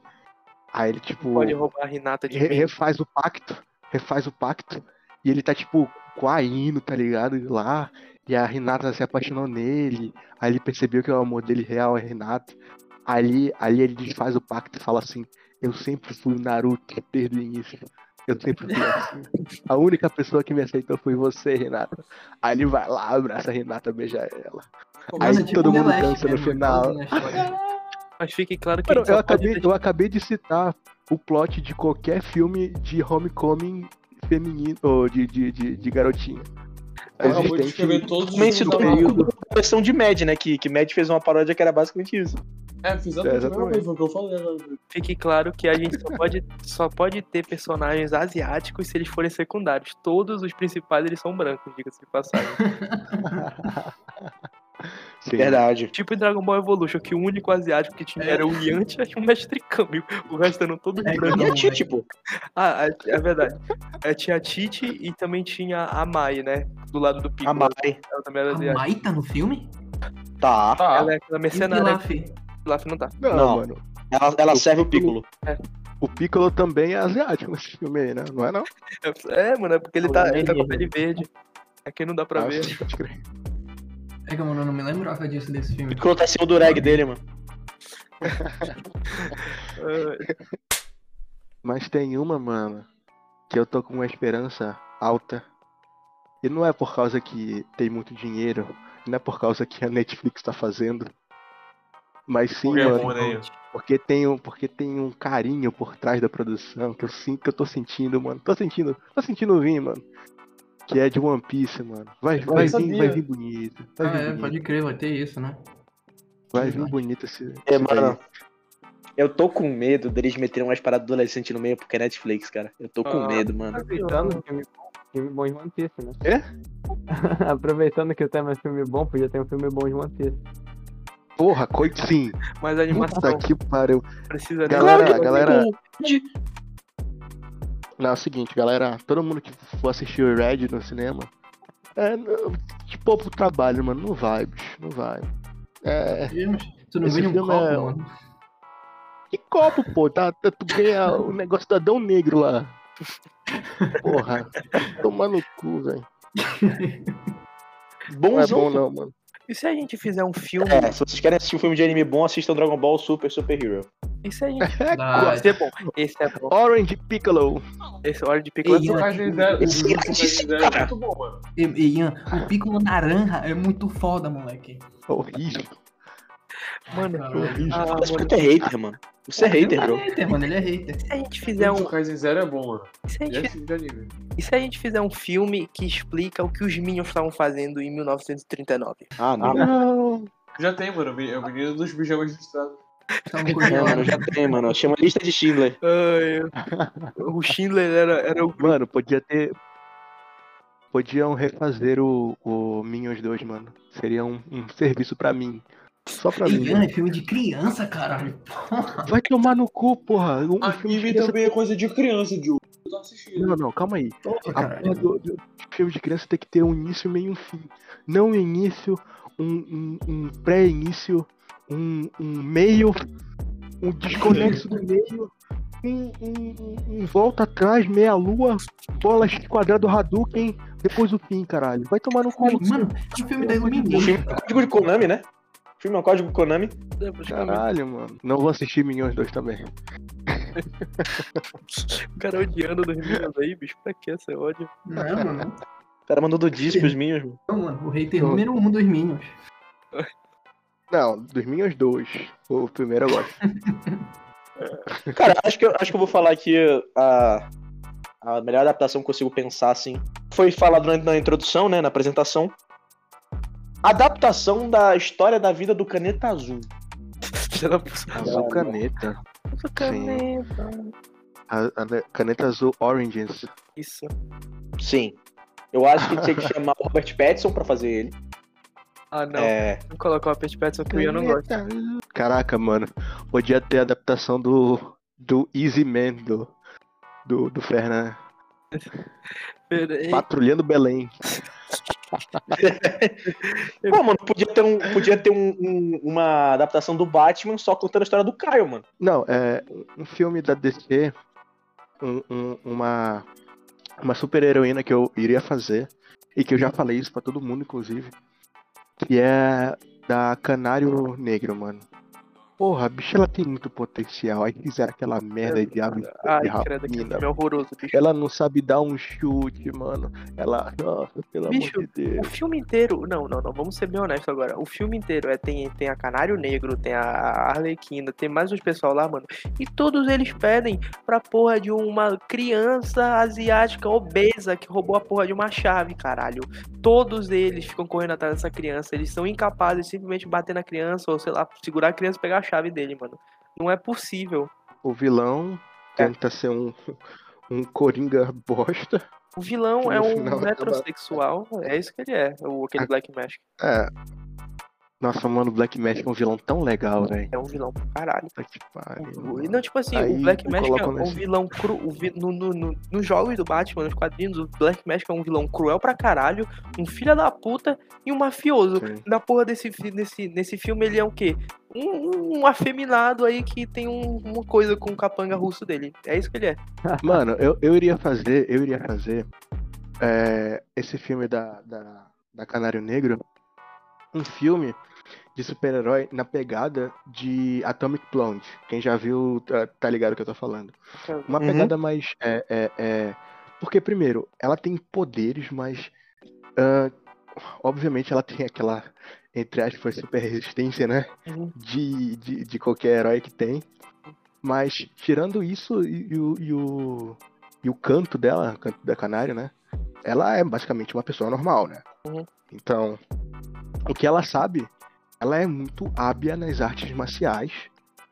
Aí ele tipo pode roubar a Renata de re- mim. refaz o pacto, refaz o pacto e ele tá tipo com a Ino, tá ligado? Lá e a Renata se apaixonou nele. Aí ele percebeu que o amor dele real é Renata. Ali, ali ele desfaz o pacto e fala assim: Eu sempre fui o Naruto desde o início. Eu sempre fui assim. A única pessoa que me aceitou foi você, Renata. Aí ele vai lá, abraça a Renata, beija ela. Aí é todo mundo dança no mesmo, final. Mas fique claro que Mano, eu, pode acabei, ter- eu acabei de citar o plot de qualquer filme de homecoming feminino, ou de, de, de, de garotinho. Eu acabou de Existente descrever todos os da uma Marvel. versão de Mad, né? Que, que Mad fez uma paródia que era basicamente isso. É, fiz exatamente É, a mesma coisa, foi o que eu falei agora. Fique claro que a gente só pode, só pode ter personagens asiáticos se eles forem secundários. Todos os principais eles são brancos, diga-se de passagem. [laughs] Sim. Verdade. tipo em Dragon Ball Evolution, que o único asiático que tinha É. era o Yantia e o Mestre Kami. O resto eram todos É, brancos. E a Titi, pô. Ah, é, é verdade. É, tinha a Titi e também tinha a Mai, né? Do lado do Piccolo. A Mai. Ela também era A asiática. Mai tá no filme? Tá. Tá. Ela é aquela o mercenária. Pilaf? Pilaf não tá. Não, Não. mano. Ela, ela serve o Piccolo. O Piccolo também é asiático nesse filme aí, né? Não é não? É, mano, é porque ele tá, ele tá com a pele verde. Aqui não dá pra Ah, ver. pode crer. É que, mano, eu não me lembrava disso desse O filme. Piccolo tá em cima do reg dele, mano. É, [laughs] Mas tem uma, mano, que eu tô com uma esperança alta. E não é por causa que tem muito dinheiro, não é por causa que a Netflix tá fazendo. Mas sim, Pokémon, mano, né? porque tem, um, porque tem um carinho por trás da produção que eu sinto que eu tô sentindo, mano. Tô sentindo, tô sentindo vir, mano. Que é de One Piece, mano. Vai, Eu vai vir, vai vir bonito. Vai Ah, vir é, bonito. pode crer, vai ter isso, né? Vai vir bonito esse. É, esse daí. mano. Eu tô com medo deles meterem umas paradas adolescentes no meio porque é Netflix, cara. Eu tô com Ah. medo, mano. Aproveitando, filme, filme bom de One Piece, né? É? [laughs] Aproveitando que o tema é filme bom, podia ter um filme bom de One Piece. Porra, coito sim. Mas a animação Puta que pariu. precisa. Galera, galera. Não, é o seguinte, galera. Todo mundo que for assistir o Red no cinema. É, tipo, pro trabalho, mano. Não vai, bicho. Não vai. É. Tu não vende um filme copo, é- mano? Que copo, pô? Tá, tá- tu ganha o negócio do Adão Negro lá. Porra. Toma no cu, velho. [laughs] Não é bom, não, mano. E se a gente fizer um filme. É, se vocês querem assistir um filme de anime bom, assistam Dragon Ball Super Super Hero. Esse aí, [laughs] Esse é bom. Esse é bom. Orange Piccolo. Esse pico é Kaizen o Esse Zero é muito bom, mano. Ian, o Piccolo naranja é muito foda, moleque. Horrível. Mano, ah, Parece mano, que tu é hater, mano. Você é hater, Ele bro. é hater, mano, ele é hater. se a gente fizer um. Jujutsu Kaisen Zero é bom, mano. E se a E gente, é e se a gente fizer um filme que explica o que os Minions estavam fazendo em 1939? Ah, não. Não. Já tem, mano. É o menino dos pijamas listrados. É, curioso. mano, já tem, mano. Chama lista de Schindler. Ai, o Schindler era, era o. Mano, podia ter. Podiam refazer o, o Minions 2, mano. Seria um, um serviço pra mim. Só pra mim. Ian, é filme de criança, caralho. Vai tomar no cu, porra. Um, um filme de criança- também é coisa de criança, Diogo. Eu tô assistindo. Não, não, calma aí. Porra, A porra do, do filme de criança tem que ter um início, meio e um fim. Não um início, um, um, um pré-início, um, um meio, um desconexo do meio, um, um, um- volta atrás, meia lua, bola quadrado Hadouken, depois o fim, caralho. Vai tomar no cu. Mano, é um filme da O Illumination. filme é um código de Konami, né? O filme é um código Konami. Caralho, mano. Não vou assistir Minions 2 também. O cara odiando dos Minions aí, bicho. Pra que essa ódio? Não, mano. O cara mandou do disco os minhos, mano. Não, mano. O hater número um dos Minions. Não, dos Minions 2. O primeiro eu gosto. [laughs] Cara, acho que, eu, acho que eu vou falar aqui a, a melhor adaptação que eu consigo pensar, assim. Foi falado na, na introdução, né? Na apresentação. Adaptação da história da vida do Caneta Azul. Azul caneta. puta caneta. A, a caneta azul Oranges. Isso. Sim. Eu acho que tinha que chamar o Robert Pattinson pra fazer ele. Ah, não. É, Não colocar uma Pet Pattinson que o Ian não gosta. Caraca, mano. Podia ter a adaptação do. do Easy Man do. do, do Fernan. Pera aí. Patrulhando Belém. [laughs] Pô, mano, podia ter, um, podia ter um- um- uma adaptação do Batman só contando a história do Caio, mano. Não, é um filme da DC. um- um- uma. Uma super heroína que eu iria fazer. E que eu já falei isso pra todo mundo, inclusive. Que é da Canário Negro, mano. Porra, a bicha ela tem muito potencial. Aí fizeram aquela merda de ave Ai, de credo, horroroso, bicho. Ela não sabe dar um chute, mano. Ela. Nossa, pelo Bicho, amor de O Deus. filme inteiro. Não, não, não. Vamos ser bem honestos agora. O filme inteiro é, tem, tem a Canário Negro, tem a Arlequina, tem mais uns pessoal lá, mano. E todos eles pedem pra porra de uma criança asiática obesa que roubou a porra de uma chave, caralho. Todos eles ficam correndo atrás dessa criança. Eles são incapazes de simplesmente bater na criança ou, sei lá, segurar a criança e pegar a chave dele, mano. Não é possível. O vilão É. tenta ser um. [laughs] Um coringa bosta. O vilão é um final acaba- metrosexual. É isso que ele é, o, aquele Black Mask. É. Nossa, mano, o Black Magic é um vilão tão legal, velho. É um vilão pra caralho. Puta que pariu. Não, tipo assim, Aí o Black Mask é um nesse- vilão cru. Vi, no, no, no- nos jogos do Batman, nos quadrinhos, o Black Mask é um vilão cruel pra caralho, um filho da puta e um mafioso. Sim. Na porra desse, nesse, nesse filme, ele é o quê? Um, um afeminado aí que tem um- uma coisa com o capanga russo dele. É isso que ele é. [laughs] [laughs] Mano, eu, eu iria fazer, eu iria fazer é, esse filme da, da, da Canário Negro, um filme de super-herói na pegada de Atomic Blonde. Quem já viu tá, tá ligado o que eu tô falando. Uma Uhum. pegada mais. É, é, é... Porque, primeiro, ela tem poderes, mas. ah, obviamente ela tem aquela, entre aspas, super resistência, né? Uhum. De, de, de qualquer herói que tem. Mas, tirando isso e, e o, e, o, e o canto dela, o canto da canário, né? Ela é basicamente uma pessoa normal, né? Uhum. Então, o que ela sabe, ela é muito hábil nas artes marciais.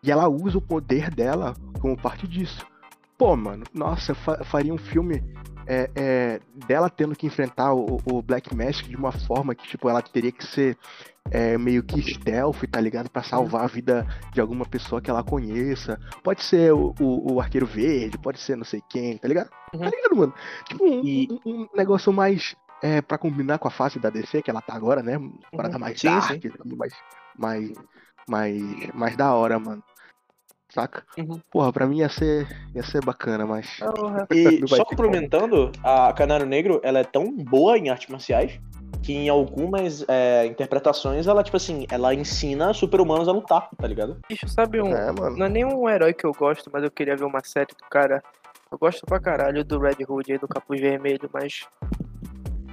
E ela usa o poder dela como parte disso. Pô, mano, nossa, fa- faria um filme é, é, dela tendo que enfrentar o, o Black Mask de uma forma que, tipo, ela teria que ser é, meio que stealth, tá ligado? Pra salvar a vida de alguma pessoa que ela conheça. Pode ser o, o, o Arqueiro Verde, pode ser não sei quem, tá ligado? Uhum. Tá ligado, mano? Tipo, um, E- um- um negócio mais é, pra combinar com a fase da DC, que ela tá agora, né? Parada mais Sim, dark, mais, mais, mais, mais da hora, mano. Saca? Uhum. Porra, pra mim ia ser, ia ser bacana, mas. [laughs] E só complementando, a Canário Negro, ela é tão boa em artes marciais que em algumas é, interpretações ela, tipo assim, ela ensina super-humanos a lutar, tá ligado? Bicho, sabe um. É, mano. Não é nenhum herói que eu gosto, mas eu queria ver uma série do cara. Eu gosto pra caralho do Red Hood aí, do Capuz Vermelho, mas.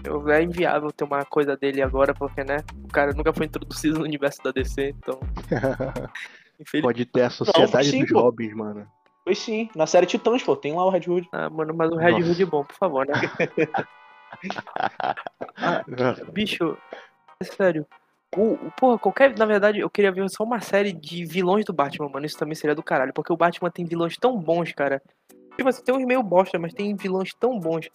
Eu, é inviável ter uma coisa dele agora, porque, né? O cara nunca foi introduzido no universo da DC, então. [laughs] Pode ter a sociedade sim, dos pô. Robins, mano. Pois sim, na série Titãs, pô, tem lá o Red Hood. Ah, mano, mas o Red Nossa. Hood é bom, por favor, né? [laughs] Ah, bicho, é sério. O, o- porra, qualquer. Na verdade, eu queria ver só uma série de vilões do Batman, mano. Isso também seria do caralho. Porque o Batman tem vilões tão bons, cara. Tipo assim, tem uns meio bosta, mas tem vilões tão bons.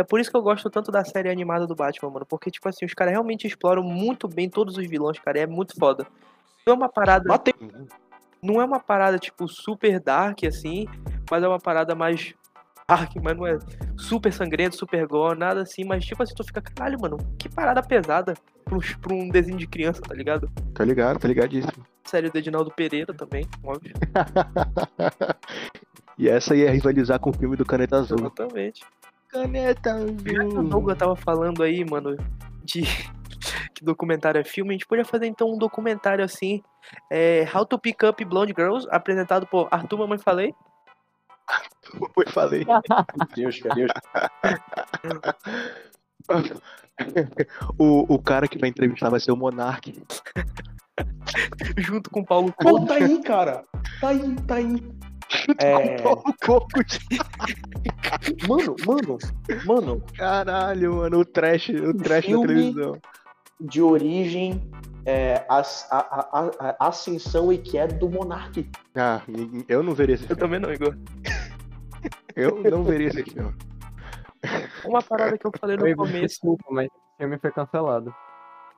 É por isso que eu gosto tanto da série animada do Batman, mano. Porque, tipo assim, os caras realmente exploram muito bem todos os vilões, cara. É muito foda. Não é uma parada. Não é uma parada, tipo, super dark, assim. Mas é uma parada mais dark, mas não é super sangrento, super gore, nada assim. Mas, tipo assim, tu fica, caralho, mano, que parada pesada pra um, pra um desenho de criança, tá ligado? Tá ligado, tá ligadíssimo. Série do Edinaldo Pereira também, óbvio. [laughs] e essa ia rivalizar com o filme do Caneta Azul. Exatamente. Caneta que o Douglas tava falando aí, mano, de [laughs] que documentário é filme, a gente podia fazer então um documentário assim, é, How to Pick Up Blonde Girls, apresentado por Arthur Mamãe Falei. Foi, falei. Deus, Deus. [laughs] o, o cara que vai entrevistar vai ser o Monark. [laughs] junto com o Paulo Pô, Couto. tá aí, cara. Tá aí, tá aí. [laughs] É, O coco mano, mano, mano, Caralho, mano, o trash, o trash da televisão. de origem, é, a, a- a- a ascensão e queda do Monark. Ah, eu não veria esse Eu filme. também não, Igor. [laughs] Eu não veria esse filme. Uma parada que eu falei no começo. Desculpa, mas o filme foi cancelado.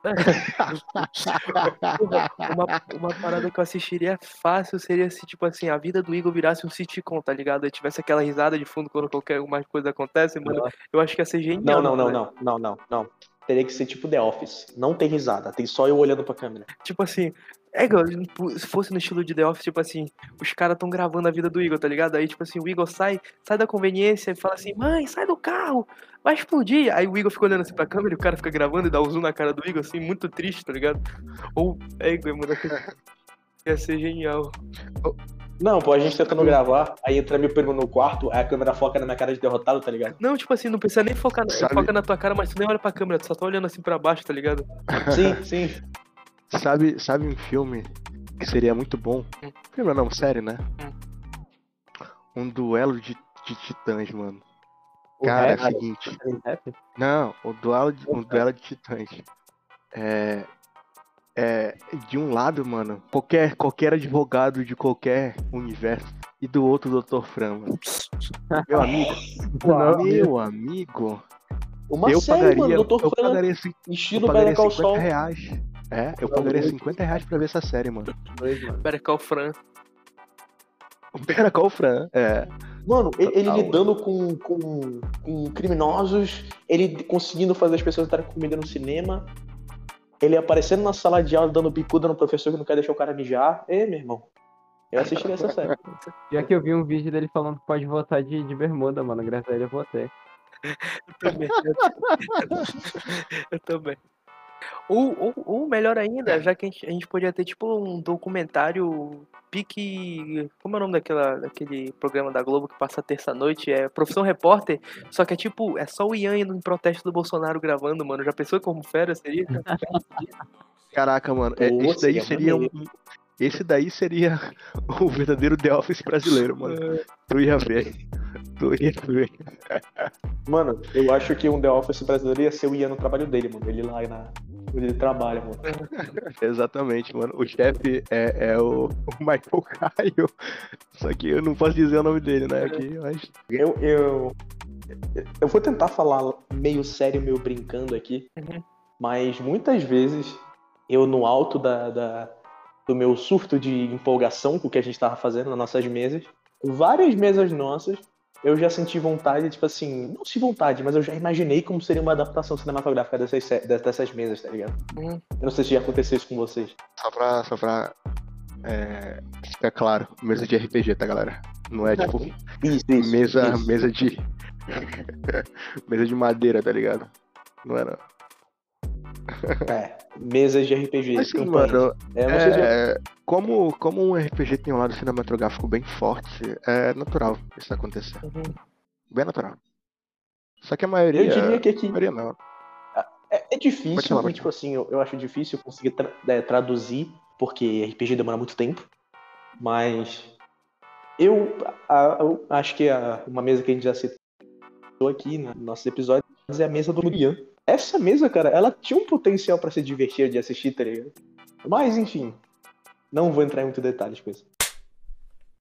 [laughs] Uma, uma parada que eu assistiria fácil seria se, tipo assim, a vida do Igor virasse um sitcom, tá ligado? E tivesse aquela risada de fundo quando qualquer alguma coisa acontece, mano. Eu acho que ia ser genial. Não, não, não, né? não, não, não, não. Teria que ser tipo The Office. Não tem risada, tem só eu olhando pra câmera. Tipo assim, é, Igor, se fosse no estilo de The Office, tipo assim, os caras tão gravando a vida do Igor, tá ligado? Aí, tipo assim, o Igor sai, sai da conveniência e fala assim, mãe, sai do carro, vai explodir. Aí o Igor fica olhando assim pra câmera e o cara fica gravando e dá o zoom na cara do Igor, assim, muito triste, tá ligado? Ou, é, Igor, mano, [laughs] ia ser genial. Não, pô, a gente tentando gravar, aí entra meu primo no quarto, aí a câmera foca na minha cara de derrotado, tá ligado? Não, tipo assim, não precisa nem focar na, foca na tua cara, mas tu nem olha pra câmera, tu só tá olhando assim pra baixo, tá ligado? Sim, sim. Sabe, sabe um filme que seria muito bom? Hum. Filme não, série, né? Um duelo de, de titãs, mano. O Cara, é rap, o seguinte. rap? Não, o duelo de, um duelo de titãs. É. É. De um lado, mano, qualquer, qualquer advogado de qualquer universo. E do outro, o Dr. Fran, mano. Meu amigo. [laughs] Não, meu amigo. Uma eu série, pagaria, mano, Dr. eu Fran, pagaria, cin- eu estilo pagaria Better Call 50 Saul. reais. É, eu pagaria 50 reais pra ver essa série, mano. Dois, mano. Better Call Fran. [laughs] Better Call Fran, é. Mano, ele, ele lidando com, com, com criminosos, ele conseguindo fazer as pessoas estarem com comida no cinema, ele aparecendo na sala de aula dando bicuda no professor que não quer deixar o cara mijar. Ê, meu irmão. Eu assistiria essa série. [laughs] Já que eu vi um vídeo dele falando que pode votar de, de bermuda, mano. Graças a ele eu votei. [laughs] Eu também. eu também. Ou, ou, ou melhor ainda, já que a gente, a gente podia ter tipo um documentário pique. Como é o nome daquela, daquele programa da Globo que passa terça-noite? É Profissão Repórter. Só que é tipo, é só o Ian indo em protesto do Bolsonaro gravando, mano. Já pensou como fera seria? [laughs] Caraca, mano. é- esse daí seria seria um. Esse daí seria [laughs] o verdadeiro The Office brasileiro, mano. Tu ia ver. Tu ia ver. Mano, eu acho que um The Office brasileiro ia ser o Ian no trabalho dele, mano. Ele lá na. Onde ele trabalha, mano. [laughs] Exatamente, mano. O chefe é, é o, o Michael Caio. Só que eu não posso dizer o nome dele, né? Aqui, mas. Eu, eu, eu vou tentar falar meio sério, meio brincando aqui, Uhum. mas muitas vezes eu, no alto da, da- do meu surto de empolgação com o que a gente tava fazendo nas nossas mesas, várias mesas nossas, eu já senti vontade, tipo assim, não se vontade, mas eu já imaginei como seria uma adaptação cinematográfica dessas, dessas mesas, tá ligado? Uhum. Eu não sei se já aconteceu isso com vocês. Só pra. Só pra é, ficar claro, mesa de RPG, tá, galera? Não é tipo [laughs] Isso, isso. mesa, isso. mesa de. [laughs] mesa de madeira, tá ligado? Não é não. É, mesas de RPG. Assim, mano, É, vocês já- é, como, como um RPG tem um lado cinematográfico bem forte, é natural isso acontecer. Bem natural. Só que a maioria. Eu diria que A aqui maioria não. é, é difícil, falar, e, pode tipo assim, eu, eu acho difícil conseguir tra- é, traduzir, porque RPG demora muito tempo. Mas eu, a- eu acho que a- uma mesa que a gente já citou aqui né, nos nossos episódios é a mesa do Murian. Essa mesa, cara, ela tinha um potencial pra ser divertida de assistir, tá ligado? Mas, enfim, não vou entrar em muito detalhes com isso.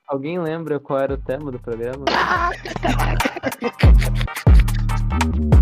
Alguém lembra qual era o tema do programa? [laughs]